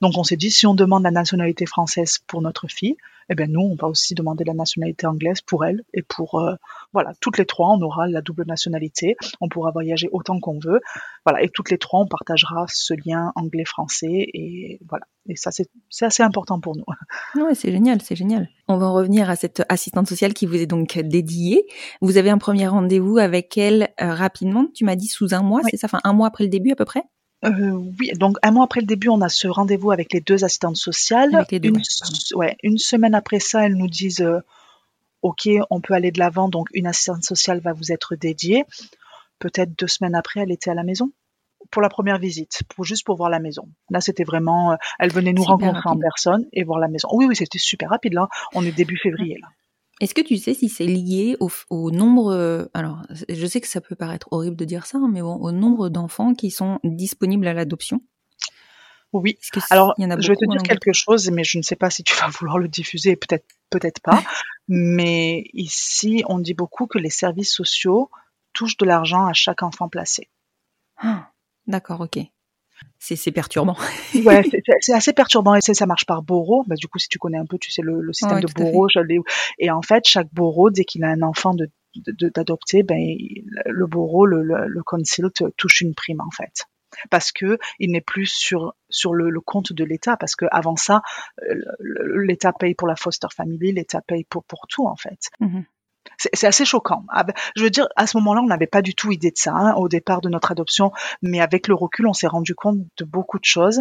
[SPEAKER 2] Donc on s'est dit si on demande la nationalité française pour notre fille, eh bien nous, on va aussi demander la nationalité anglaise pour elle et pour euh, voilà, toutes les trois, on aura la double nationalité, on pourra voyager autant qu'on veut, voilà, et toutes les trois, on partagera ce lien anglais-français et voilà. Et ça, c'est assez important pour nous.
[SPEAKER 1] Oui, c'est génial, c'est génial. On va en revenir à cette assistante sociale qui vous est donc dédiée. Vous avez un premier rendez-vous avec elle euh, rapidement. Tu m'as dit sous un mois, c'est ça, enfin un mois après le début à peu près?
[SPEAKER 2] Euh, oui, donc un mois après le début, on a ce rendez-vous avec les deux assistantes sociales. une, ouais, une semaine après ça, elles nous disent euh, OK, on peut aller de l'avant, donc une assistante sociale va vous être dédiée. Peut-être deux semaines après, elle était à la maison pour la première visite, pour juste pour voir la maison. Là, c'était vraiment, euh, elle venait nous rencontrer en personne et voir la maison. Oui, oui, c'était super rapide. Là, on est début février. Là.
[SPEAKER 1] Est-ce que tu sais si c'est lié au, nombre, euh, alors je sais que ça peut paraître horrible de dire ça, mais bon, au nombre d'enfants qui sont disponibles à l'adoption?
[SPEAKER 2] Oui. alors, je vais te dire quelque chose, mais je ne sais pas si tu vas vouloir le diffuser, peut-être, peut-être pas. mais ici, on dit beaucoup que les services sociaux touchent de l'argent à chaque enfant placé.
[SPEAKER 1] Ah, d'accord, ok c'est perturbant.
[SPEAKER 2] ouais, c'est assez perturbant et ça marche par borough. Bah, du coup, si tu connais un peu, tu sais le, système de borough. Et en fait, chaque borough, dès qu'il a un enfant de d'adopter, ben le borough, le, le, council touche une prime en fait parce que il n'est plus sur sur le, compte de l'État parce que avant ça euh, l'État paye pour la foster family l'État paye pour pour tout en fait mmh c'est assez choquant. Ah ben, je veux dire, à ce moment-là, on n'avait pas du tout idée de ça hein, au départ de notre adoption, mais avec le recul, on s'est rendu compte de beaucoup de choses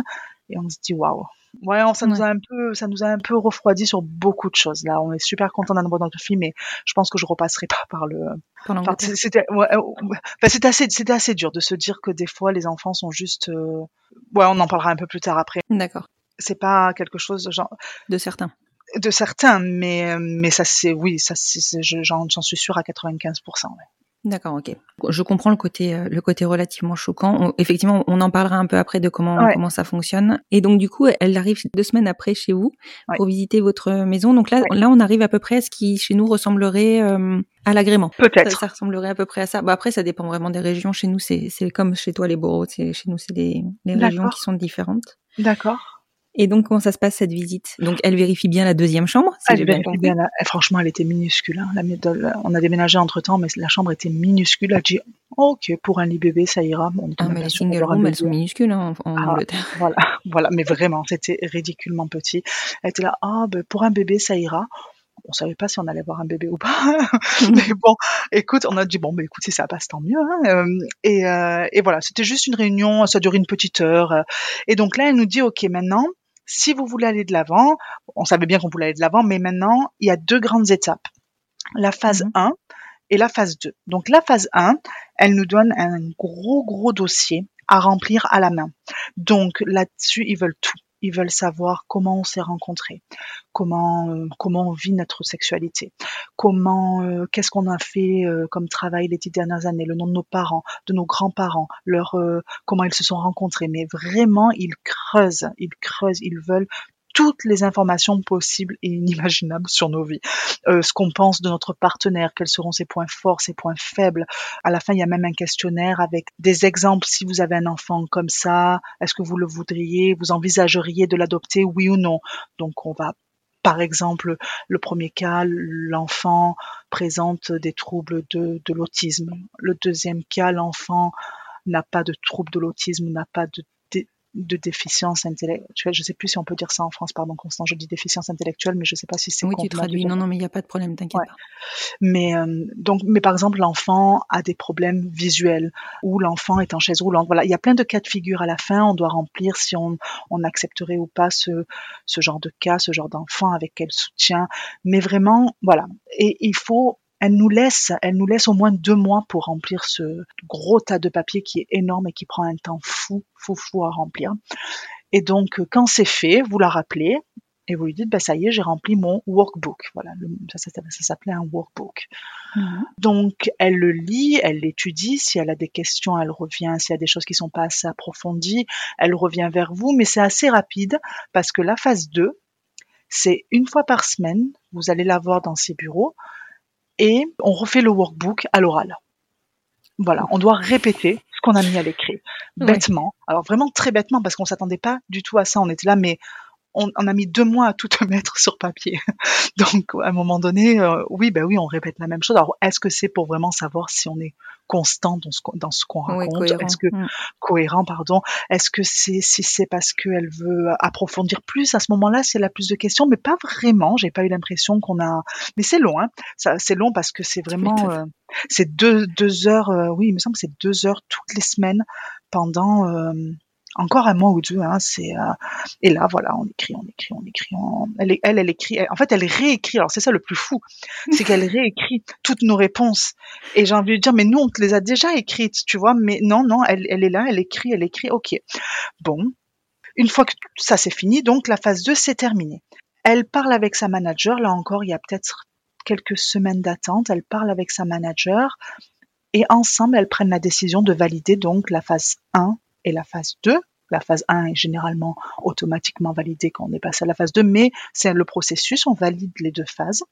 [SPEAKER 2] et on se dit waouh. Ouais, on- ça nous a un peu, ça nous a un peu refroidi sur beaucoup de choses. Là, on est super content d'en avoir dans notre film, mais je pense que je repasserai pas par le. C'était, ouais, euh, ouais. Enfin, c'était assez, c'était assez dur de se dire que des fois les enfants sont juste. euh, Ouais, on en parlera un peu plus tard après.
[SPEAKER 1] D'accord.
[SPEAKER 2] C'est pas quelque chose genre
[SPEAKER 1] De certains.
[SPEAKER 2] De certains, mais euh, mais ça c'est oui, ça c'est, j'en, suis sûre à 95%. ouais.
[SPEAKER 1] D'accord, ok. Je comprends le côté, euh, le côté relativement choquant. On- effectivement, on en parlera un peu après de comment,
[SPEAKER 2] Ouais.
[SPEAKER 1] comment ça fonctionne. Et donc, du coup, elle arrive deux semaines après chez vous
[SPEAKER 2] Ouais.
[SPEAKER 1] pour visiter votre maison. Donc là, là, on arrive à peu près à ce qui, chez nous, ressemblerait euh, à l'agrément.
[SPEAKER 2] Peut-être.
[SPEAKER 1] ça ressemblerait à peu près à ça. Bah, après, ça dépend vraiment des régions. Chez nous, c'est, comme chez toi, les. C'est, chez nous, c'est des, les régions qui sont différentes.
[SPEAKER 2] D'accord.
[SPEAKER 1] Et donc, comment ça se passe, cette visite? Donc, elle vérifie bien la deuxième chambre, si
[SPEAKER 2] Elle
[SPEAKER 1] bien
[SPEAKER 2] bien la- eh, franchement, elle était minuscule. hein. La on a déménagé entre temps, mais la chambre était minuscule. Elle dit Ok, pour un lit bébé, ça ira. On
[SPEAKER 1] Ah, mais les single rooms, elles sont minuscules hein, en, en
[SPEAKER 2] Ah.
[SPEAKER 1] Angleterre.
[SPEAKER 2] Voilà, voilà, mais vraiment, c'était ridiculement petit. Elle était là, ah, ben, pour un bébé, ça ira. On savait pas si on allait avoir un bébé ou pas. mais bon, écoute, on a dit, bon, ben, écoute, si ça passe, tant mieux. hein. Euh, Et, euh, et voilà, c'était juste une réunion, ça durait une petite heure. Et donc là, elle nous dit, OK, maintenant, si vous voulez aller de l'avant, on savait bien qu'on voulait aller de l'avant, mais maintenant, il y a deux grandes étapes. La phase
[SPEAKER 1] Mhm.
[SPEAKER 2] 1 et la phase 2. Donc la phase 1, elle nous donne un gros, gros dossier à remplir à la main. Donc là-dessus, ils veulent tout. Ils veulent savoir comment on s'est rencontrés, comment euh, comment on vit notre sexualité, comment euh, qu'est-ce qu'on a fait euh, comme travail les dix dernières années, le nom de nos parents, de nos grands-parents, leur comment ils se sont rencontrés. Mais vraiment, ils creusent, ils creusent, ils veulent toutes les informations possibles et inimaginables sur nos vies. Euh, ce qu'on pense de notre partenaire, quels seront ses points forts, ses points faibles. À la fin, il y a même un questionnaire avec des exemples. Si vous avez un enfant comme ça, est-ce que vous le voudriez Vous envisageriez de l'adopter, oui ou non? Donc, on va par exemple, le premier cas, l'enfant présente des troubles de, de l'autisme. Le deuxième cas, l'enfant n'a pas de trouble de l'autisme, n'a pas de, de déficience intellectuelle. Je sais plus si on peut dire ça en France, pardon, Constant, je dis déficience intellectuelle, mais je sais pas si c'est
[SPEAKER 1] Oui, tu traduis. Non, non, mais il n'y a pas de problème, t'inquiète
[SPEAKER 2] Ouais.
[SPEAKER 1] pas.
[SPEAKER 2] mais euh, donc, mais par exemple, l'enfant a des problèmes visuels ou l'enfant est en chaise roulante. Voilà, il y a plein de cas de figure à la fin. On doit remplir si on, on accepterait ou pas ce, ce genre de cas, ce genre d'enfant avec quel soutien. Mais vraiment, voilà. Et il faut, elle nous laisse, elle nous laisse au moins deux mois pour remplir ce gros tas de papier qui est énorme et qui prend un temps fou, fou, fou à remplir. Et donc, euh, quand c'est fait, vous la rappelez et vous lui dites, bah, ça y est, j'ai rempli mon workbook. Voilà, le- ça, ça, ça s'appelait un workbook.
[SPEAKER 1] Mhm.
[SPEAKER 2] Donc, elle le lit, elle l'étudie. Si elle a des questions, elle revient. S'il y a des choses qui sont pas assez approfondies, elle revient vers vous. Mais c'est assez rapide parce que la phase 2, c'est une fois par semaine. Vous allez la voir dans ses bureaux et on refait le workbook à l'oral. Voilà, on doit répéter ce qu'on a mis à l'écrit,
[SPEAKER 1] Ouais.
[SPEAKER 2] bêtement. Alors vraiment très bêtement parce qu'on s'attendait pas du tout à ça. On était là, mais on, on a mis deux mois à tout mettre sur papier. Donc à un moment donné, euh, oui, ben oui, on répète la même chose. Alors est-ce que c'est pour vraiment savoir si on est constant dans ce qu'on dans ce qu'on
[SPEAKER 1] Oui,
[SPEAKER 2] raconte? Est-ce que
[SPEAKER 1] Mm.
[SPEAKER 2] cohérent, pardon? Est-ce que c'est si c'est parce qu'elle veut approfondir plus à ce moment-là, c'est la plus de questions, mais pas vraiment. J'ai pas eu l'impression qu'on a. Mais c'est long, hein. Ça, c'est long parce que c'est vraiment. euh, c'est deux deux heures. euh, oui, il me semble que c'est deux heures toutes les semaines pendant. Encore un mois ou deux, hein, c'est euh, et là voilà, on écrit, on écrit, on écrit, on- elle, elle, elle écrit, elle- en fait, elle réécrit. Alors c'est ça le plus fou, c'est qu'elle réécrit toutes nos réponses. Et j'ai envie de dire, mais nous on te les a déjà écrites, tu vois, mais non, non, elle, elle est là, elle écrit, elle écrit, ok. Bon, une fois que ça c'est fini, donc la phase 2 c'est terminé. Elle parle avec sa manager, là encore, il y a peut-être quelques semaines d'attente, elle parle avec sa manager et ensemble elles prennent la décision de valider donc la phase 1 et la phase 2. La phase 1 est généralement automatiquement validée quand on est passé à la phase 2, mais c'est le processus, on valide les deux phases.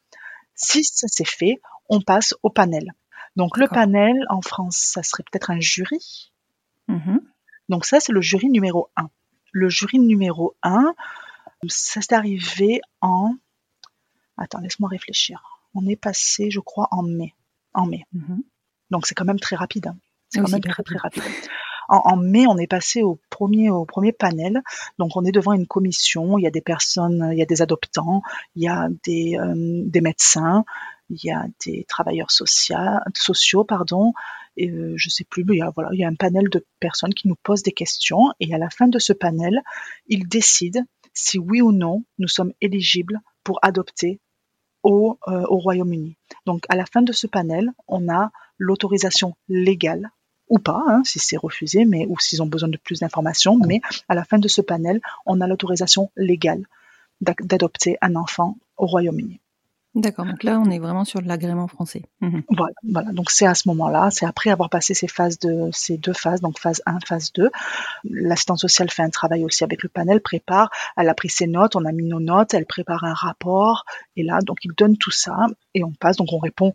[SPEAKER 2] Si ça c'est fait, on passe au panel. Donc le panel, en France, ça serait peut-être un jury.
[SPEAKER 1] Mhm.
[SPEAKER 2] Donc ça, c'est le jury numéro 1. Le jury numéro 1, ça s'est arrivé en... Attends, laisse-moi réfléchir. On est passé, je crois, en mai. En mai.
[SPEAKER 1] Mhm.
[SPEAKER 2] Donc c'est quand même très rapide. hein. C'est
[SPEAKER 1] Oui,
[SPEAKER 2] quand même très très
[SPEAKER 1] rapide.
[SPEAKER 2] En, mai, on est passé au premier panel. Donc on est devant une commission. Il y a des personnes, il y a des adoptants, il y a des euh, médecins, il y a des travailleurs sociaux, sociaux pardon. Et euh, je sais plus, mais il y a voilà, il y a un panel de personnes qui nous posent des questions. Et à la fin de ce panel, ils décident si oui ou non nous sommes éligibles pour adopter au, euh, au Royaume-Uni. Donc à la fin de ce panel, on a l'autorisation légale ou pas, hein, si c'est refusé, mais ou s'ils ont besoin de plus d'informations. Mais à la fin de ce panel, on a l'autorisation légale d'adopter un enfant au Royaume-Uni.
[SPEAKER 1] D'accord, donc là on est vraiment sur l'agrément français.
[SPEAKER 2] Mhm. Voilà, voilà, donc c'est à ce moment-là, c'est après avoir passé ces phases de ces deux phases, donc phase 1, phase 2. L'assistante sociale fait un travail aussi avec le panel, prépare, elle a pris ses notes, on a mis nos notes, elle prépare un rapport, et là donc il donne tout ça et on passe, donc on répond.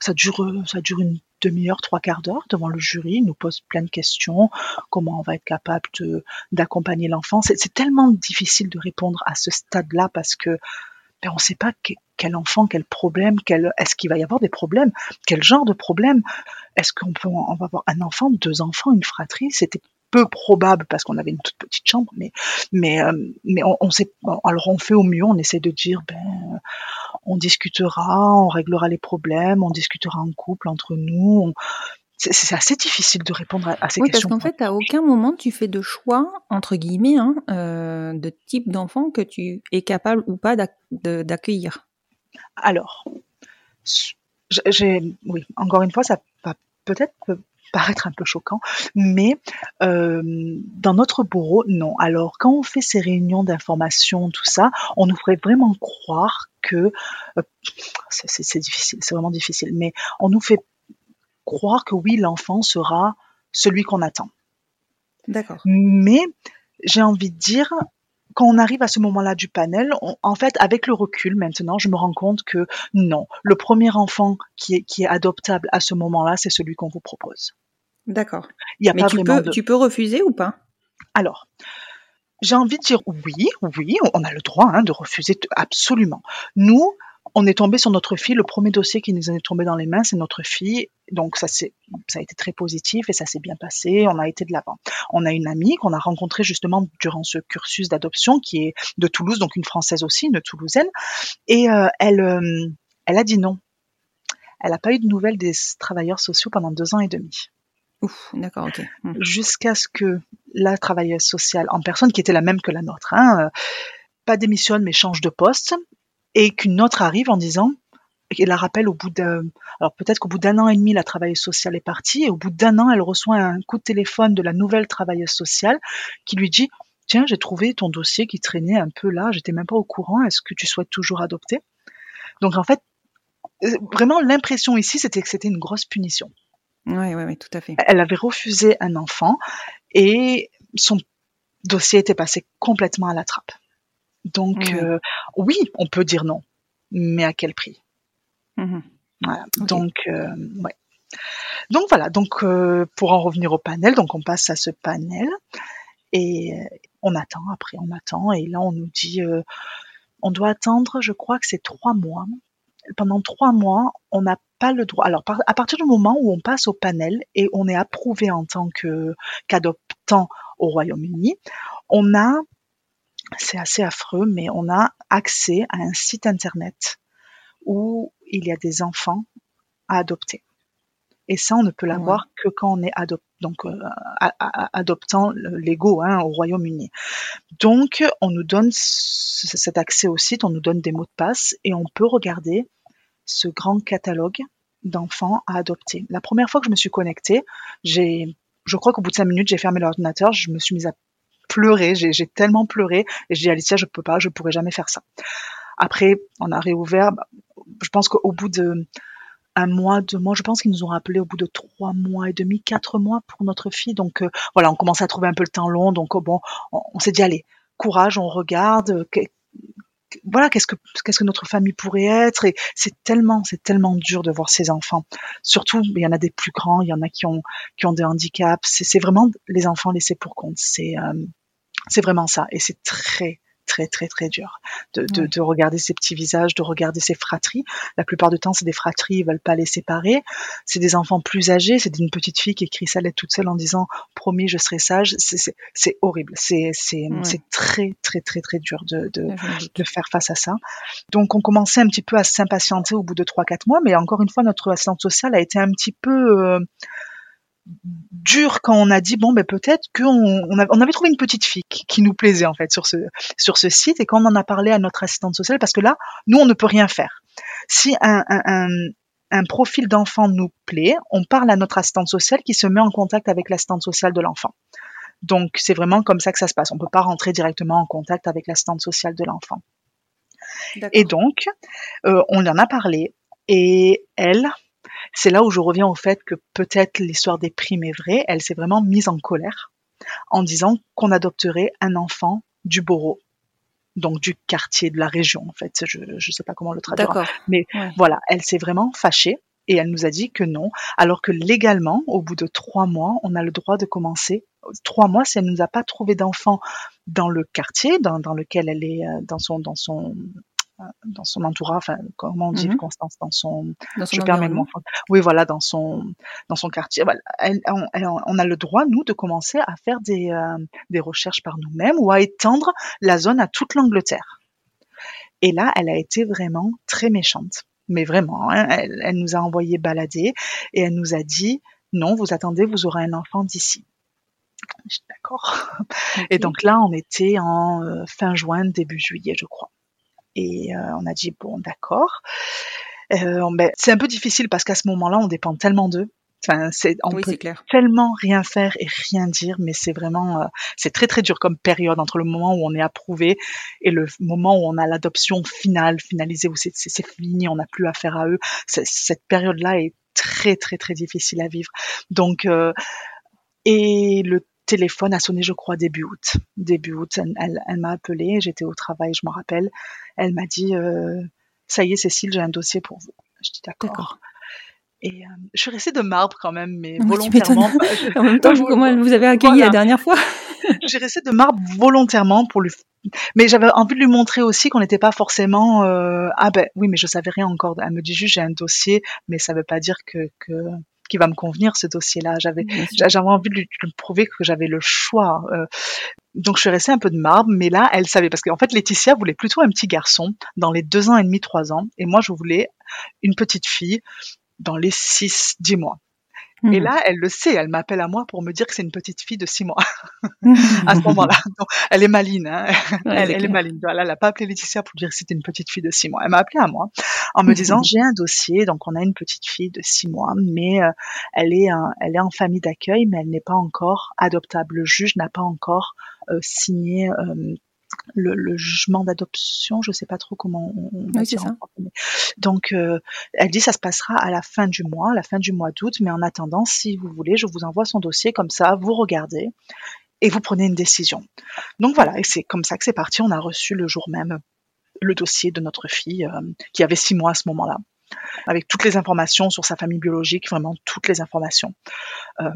[SPEAKER 2] Ça dure, ça dure une demi-heure, trois quarts d'heure devant le jury, nous pose plein de questions, comment on va être capable d'accompagner l'enfant. C'est tellement difficile de répondre à ce stade-là parce que ben, on ne sait pas quel enfant, quel problème, est-ce qu'il va y avoir des problèmes, quel genre de problème. Est-ce qu'on peut, va avoir un enfant, deux enfants, une fratrie? C'était peu probable parce qu'on avait une toute petite chambre, mais mais euh, mais on, sait. Alors on fait au mieux, on essaie de dire ben on discutera, on réglera les problèmes, on discutera en couple entre nous. c'est assez difficile de répondre à, ces questions.
[SPEAKER 1] Oui, parce qu'en fait, à aucun moment tu fais de choix entre guillemets hein, euh, de type d'enfant que tu es capable ou pas d'accueillir.
[SPEAKER 2] Alors, j'ai, oui, encore une fois, ça va peut-être paraître un peu choquant, mais euh, dans notre bureau, non. Alors, quand on fait ces réunions d'information, tout ça, on nous ferait vraiment croire que euh, c'est difficile, c'est vraiment difficile, mais on nous fait croire que oui, l'enfant sera celui qu'on attend.
[SPEAKER 1] D'accord.
[SPEAKER 2] Mais j'ai envie de dire, quand on arrive à ce moment-là du panel, en fait, avec le recul maintenant, je me rends compte que non, le premier enfant qui est, qui est adoptable à ce moment-là, c'est celui qu'on vous propose.
[SPEAKER 1] D'accord. Il y a Mais tu, peux, tu peux refuser ou pas?
[SPEAKER 2] Alors, j'ai envie de dire oui, oui, on a le droit hein, de refuser absolument. Nous, on est tombé sur notre fille. Le premier dossier qui nous est tombé dans les mains, c'est notre fille. Donc ça, ça a été très positif et ça s'est bien passé. On a été de l'avant. On a une amie qu'on a rencontrée justement durant ce cursus d'adoption qui est de Toulouse, donc une française aussi, une toulousaine. Et euh, elle, euh, elle a dit non. Elle n'a pas eu de nouvelles des travailleurs sociaux pendant deux ans et demi.
[SPEAKER 1] Ouf, d'accord, ok.
[SPEAKER 2] Mmh. Jusqu'à ce que la travailleuse sociale en personne, qui était la même que la nôtre, hein, euh, pas démissionne mais change de poste et qu'une autre arrive en disant, et la rappelle au bout d'un, alors peut-être qu'au bout d'un an et demi, la travailleuse sociale est partie, et au bout d'un an, elle reçoit un coup de téléphone de la nouvelle travailleuse sociale qui lui dit, tiens, j'ai trouvé ton dossier qui traînait un peu là, j'étais même pas au courant, est-ce que tu souhaites toujours adopter? Donc en fait, euh, vraiment l'impression ici, c'était que c'était une grosse punition.
[SPEAKER 1] Oui, oui, oui, tout à fait.
[SPEAKER 2] Elle avait refusé un enfant et son dossier était passé complètement à la trappe. Donc, euh, oui, on peut dire non, mais à quel prix? Mmh voilà. Donc, euh, ouais. Donc voilà. Donc, euh, pour en revenir au panel, donc on passe à ce panel et on attend. Après, on attend et là, on nous dit, on doit attendre. Je crois que c'est trois mois. Pendant trois mois, on n'a pas le droit. Alors, à partir du moment où on passe au panel et on est approuvé en tant que qu'adoptant au Royaume-Uni, on a c'est assez affreux, mais on a accès à un site internet où il y a des enfants à adopter. Et ça, on ne peut l'avoir que quand on est donc euh, adoptant légaux hein, au Royaume-Uni. Donc, on nous donne cet accès au site, on nous donne des mots de passe et on peut regarder ce grand catalogue d'enfants à adopter. La première fois que je me suis connectée, j'ai, je crois qu'au bout de cinq minutes, j'ai fermé l'ordinateur, je me suis mise à pleurer, j'ai tellement pleuré et j'ai dit Alicia, je peux pas, je pourrais jamais faire ça. Après, on a réouvert. Bah, je pense qu'au bout de un mois, deux mois, je pense qu'ils nous ont rappelé au bout de trois mois et demi, quatre mois pour notre fille. Donc euh, voilà, on commençait à trouver un peu le temps long. Donc oh, bon, on, s'est dit allez, courage, on regarde voilà qu'est-ce que qu'est-ce que notre famille pourrait être et c'est tellement c'est tellement dur de voir ces enfants. Surtout il y en a des plus grands il y en a qui ont qui ont des handicaps. C'est vraiment les enfants laissés pour compte. C'est euh, c'est vraiment ça et c'est très très très très dur de, de, de, regarder ces petits visages, de regarder ces fratries. La plupart du temps, c'est des fratries, ils veulent pas les séparer. C'est des enfants plus âgés, c'est une petite fille qui écrit sa lettre toute seule en disant promis, je serai sage. C'est horrible, c'est c'est très très très très dur de, de, de, faire face à ça. Donc on commençait un petit peu à s'impatienter au bout de 3-4 mois, mais encore une fois, notre assistante sociale a été un petit peu euh, dur quand on a dit bon ben peut-être qu'on on, avait trouvé une petite fille qui, nous plaisait en fait sur ce sur ce site et quand on en a parlé à notre assistante sociale parce que là nous on ne peut rien faire. Si un, un, un profil d'enfant nous plaît, on parle à notre assistante sociale qui se met en contact avec l'assistante sociale de l'enfant. Donc c'est vraiment comme ça que ça se passe. On ne peut pas rentrer directement en contact avec l'assistante sociale de l'enfant. Et donc, euh, on en a parlé. Et elle, c'est là où je reviens au fait que peut-être l'histoire des primes est vraie. Elle s'est vraiment mise en colère en disant qu'on adopterait un enfant du bourreau donc du quartier, de la région en fait. Je ne sais pas comment le traduire. Mais voilà, elle s'est vraiment fâchée et elle nous a dit que non, alors que légalement, au bout de trois mois, on a le droit de commencer. Trois mois, si elle ne nous a pas trouvé d'enfant dans le quartier dans, dans lequel elle est, euh, dans son, dans son dans son entourage, enfin, comment on dit, mmh Constance, dans son,
[SPEAKER 1] dans son
[SPEAKER 2] je permets le oui, voilà, dans son, dans son quartier. Voilà. on, a le droit, nous, de commencer à faire des, euh, des recherches par nous-mêmes ou à étendre la zone à toute l'Angleterre. Et là, elle a été vraiment très méchante. Mais vraiment, hein, elle, elle, nous a envoyé balader et elle nous a dit, non, vous attendez, vous aurez un enfant d'ici. D'accord. Et donc là, on était en euh, fin juin, début juillet, je crois. Et euh, on a dit bon d'accord. Euh, ben, c'est un peu difficile parce qu'à ce moment-là, on dépend tellement d'eux. Enfin, c'est, on peut tellement rien faire et rien dire, mais c'est vraiment, euh, c'est très très dur comme période entre le moment où on est approuvé et le moment où on a l'adoption finale, finalisée, où c'est, c'est, fini, on n'a plus affaire à eux. cette période-là est très très très difficile à vivre. Donc, euh, et le téléphone a sonné, je crois, début août. Début août, elle, elle, m'a appelé, j'étais au travail, je me rappelle. Elle m'a dit, euh, ça y est, Cécile, j'ai un dossier pour vous. Je dis d'accord. Et euh, je suis restée de marbre quand même, mais volontairement.
[SPEAKER 1] en même temps, comment vous avez accueilli la dernière fois
[SPEAKER 2] J'ai resté de marbre volontairement pour lui. Mais j'avais envie de lui montrer aussi qu'on n'était pas forcément. Euh... Ah ben oui, mais je savais rien encore. Elle me dit juste j'ai un dossier, mais ça veut pas dire que, que qui va me convenir ce dossier-là. J'avais j'avais envie de lui, prouver que j'avais le choix. Euh. donc je suis restée un peu de marbre, mais là elle savait parce qu'en fait Laetitia voulait plutôt un petit garçon dans les deux ans et demi, trois ans, et moi je voulais une petite fille dans les six, dix mois. Et mmh. là, elle le sait, elle m'appelle à moi pour me dire que c'est une petite fille de six mois à ce moment-là. elle est maline, hein elle, est maline. Voilà, elle n'a pas appelé Laetitia pour dire que c'était une petite fille de six mois. Elle m'a appelé à moi en me disant j'ai un dossier, donc on a une petite fille de six mois, mais euh, elle est elle est en famille d'accueil, mais elle n'est pas encore adoptable. Le juge n'a pas encore euh, signé euh, le, jugement d'adoption, je sais pas trop comment on,
[SPEAKER 1] oui, ça.
[SPEAKER 2] Donc, euh, elle dit ça se passera à la fin du mois, à la fin du mois d'août, mais en attendant, si vous voulez, je vous envoie son dossier comme ça, vous regardez et vous prenez une décision. Donc voilà, et c'est comme ça que c'est parti. On a reçu le jour même le dossier de notre fille euh, qui avait six mois à ce moment-là, avec toutes les informations sur sa famille biologique, vraiment toutes les informations. Euh,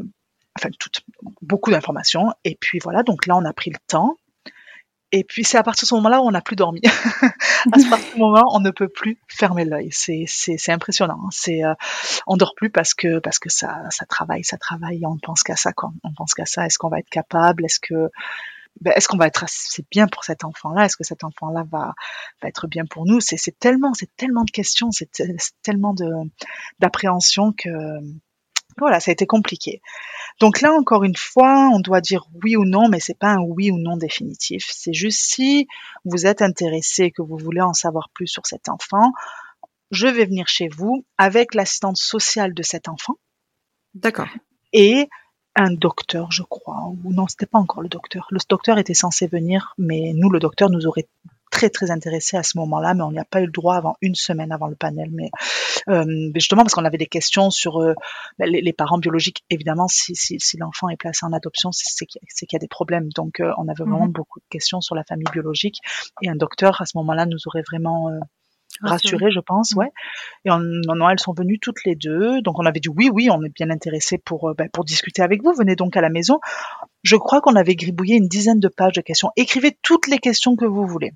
[SPEAKER 2] enfin toutes, beaucoup d'informations. Et puis voilà, donc là on a pris le temps et puis c'est à partir de ce moment-là où on n'a plus dormi. à ce partir moment, on ne peut plus fermer l'œil. C'est c'est impressionnant. Hein. C'est euh, on dort plus parce que parce que ça ça travaille, ça travaille. On pense qu'à ça quoi. On pense qu'à ça. Est-ce qu'on va être capable? Est-ce que ben, est-ce qu'on va être assez bien pour cet enfant-là? Est-ce que cet enfant-là va, va être bien pour nous? C'est tellement, c'est tellement de questions, c'est tellement de d'appréhension que voilà, ça a été compliqué. Donc là, encore une fois, on doit dire oui ou non, mais c'est pas un oui ou non définitif. C'est juste si vous êtes intéressé, que vous voulez en savoir plus sur cet enfant, je vais venir chez vous avec l'assistante sociale de cet enfant.
[SPEAKER 1] D'accord.
[SPEAKER 2] Et un docteur, je crois, ou non, c'était pas encore le docteur. Le docteur était censé venir, mais nous, le docteur nous aurait très très intéressé à ce moment-là, mais on n'y a pas eu le droit avant une semaine avant le panel. Mais, euh, justement parce qu'on avait des questions sur euh, ben, les, parents biologiques. Évidemment, si, si, si l'enfant est placé en adoption, c'est qu'il y, a des problèmes. Donc, euh, on avait vraiment mhm. beaucoup de questions sur la famille biologique. Et un docteur à ce moment-là nous aurait vraiment euh, rassuré, je pense, mhm. ouais. Et en, elles sont venues toutes les deux. Donc on avait dit oui, oui, on est bien intéressé pour ben, pour discuter avec vous. Venez donc à la maison. Je crois qu'on avait gribouillé une dizaine de pages de questions. Écrivez toutes les questions que vous voulez.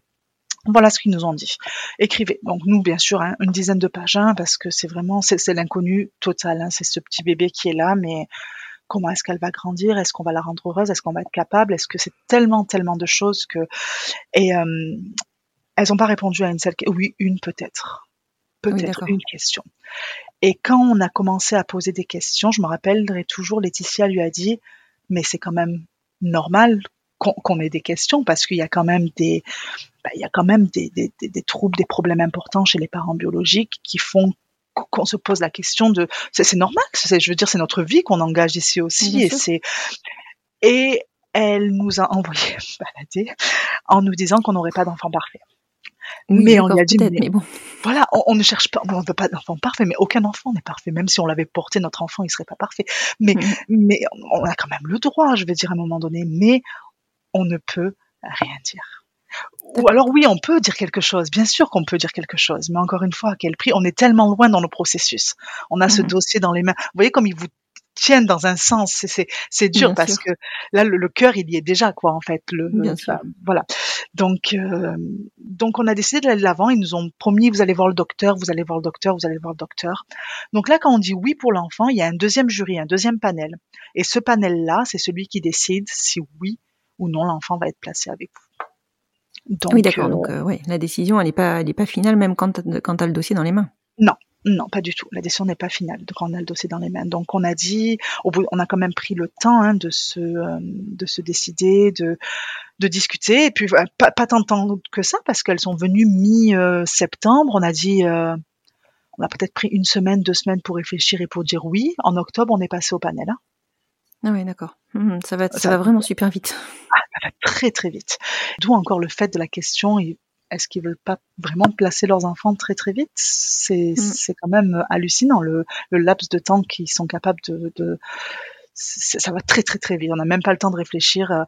[SPEAKER 2] Voilà ce qu'ils nous ont dit. Écrivez. Donc nous, bien sûr, hein, une dizaine de pages, hein, parce que c'est vraiment, c'est l'inconnu total. Hein, c'est ce petit bébé qui est là, mais comment est-ce qu'elle va grandir? Est-ce qu'on va la rendre heureuse? Est-ce qu'on va être capable? Est-ce que c'est tellement, tellement de choses que... Et euh, elles n'ont pas répondu à une seule... Oui, une peut-être. peut-être une question. Et quand on a commencé à poser des questions, je me rappellerai toujours, Laetitia lui a dit, mais c'est quand même normal qu'on ait des questions parce qu'il y a quand même des, bah, il y a quand même des, des, des, troubles, des problèmes importants chez les parents biologiques qui font qu'on se pose la question de, c'est normal, je veux dire, c'est notre vie qu'on engage ici aussi, et c'est, et elle nous a envoyé balader en nous disant qu'on n'aurait pas d'enfant parfait.
[SPEAKER 1] mais on lui a dit, mais, bon.
[SPEAKER 2] voilà, on, ne cherche pas, on ne veut pas d'enfant parfait, mais aucun enfant n'est parfait. Même si on l'avait porté, notre enfant, il serait pas parfait. Mais, mm. mais on a quand même le droit, je veux dire, à un moment donné, mais on ne peut rien dire. Ou alors oui, on peut dire quelque chose, bien sûr qu'on peut dire quelque chose, mais encore une fois, à quel prix? On est tellement loin dans nos processus. On a ce mm. dossier dans les mains. Vous voyez comme il vous tiennent dans un sens. C'est c'est dur parce que là le, cœur il y est déjà quoi en fait. Le, voilà. Donc euh, donc on a décidé d'aller de l'avant. Ils nous ont promis vous allez voir le docteur, vous allez voir le docteur, vous allez voir le docteur. Donc là quand on dit oui pour l'enfant, il y a un deuxième jury, un deuxième panel. Et ce panel là, c'est celui qui décide si oui ou non l'enfant va être placé avec vous.
[SPEAKER 1] Donc, oui, d'accord. donc, euh, oui, la décision, elle n'est pas, elle est pas finale même quand, quand tu as le dossier dans les mains.
[SPEAKER 2] Non, non, pas du tout. La décision n'est pas finale quand on a le dossier dans les mains. Donc on a dit, on a quand même pris le temps hein, de se euh, de se décider, de de discuter. Et puis pas, pas tant de temps que ça parce qu'elles sont venues mi-septembre. On a dit, euh, on a peut-être pris une semaine, deux semaines pour réfléchir et pour dire oui. En octobre, on est passé au panel. Hein.
[SPEAKER 1] Ah oui, d'accord. Hum, ça va, ça, va vraiment super vite.
[SPEAKER 2] Ah, ça va très très vite. D'où encore le fait de la question est-ce qu'ils veulent pas vraiment placer leurs enfants très très vite? C'est mm. quand même hallucinant le, laps de temps qu'ils sont capables de, ça va très très très vite. On n'a même pas le temps de réfléchir.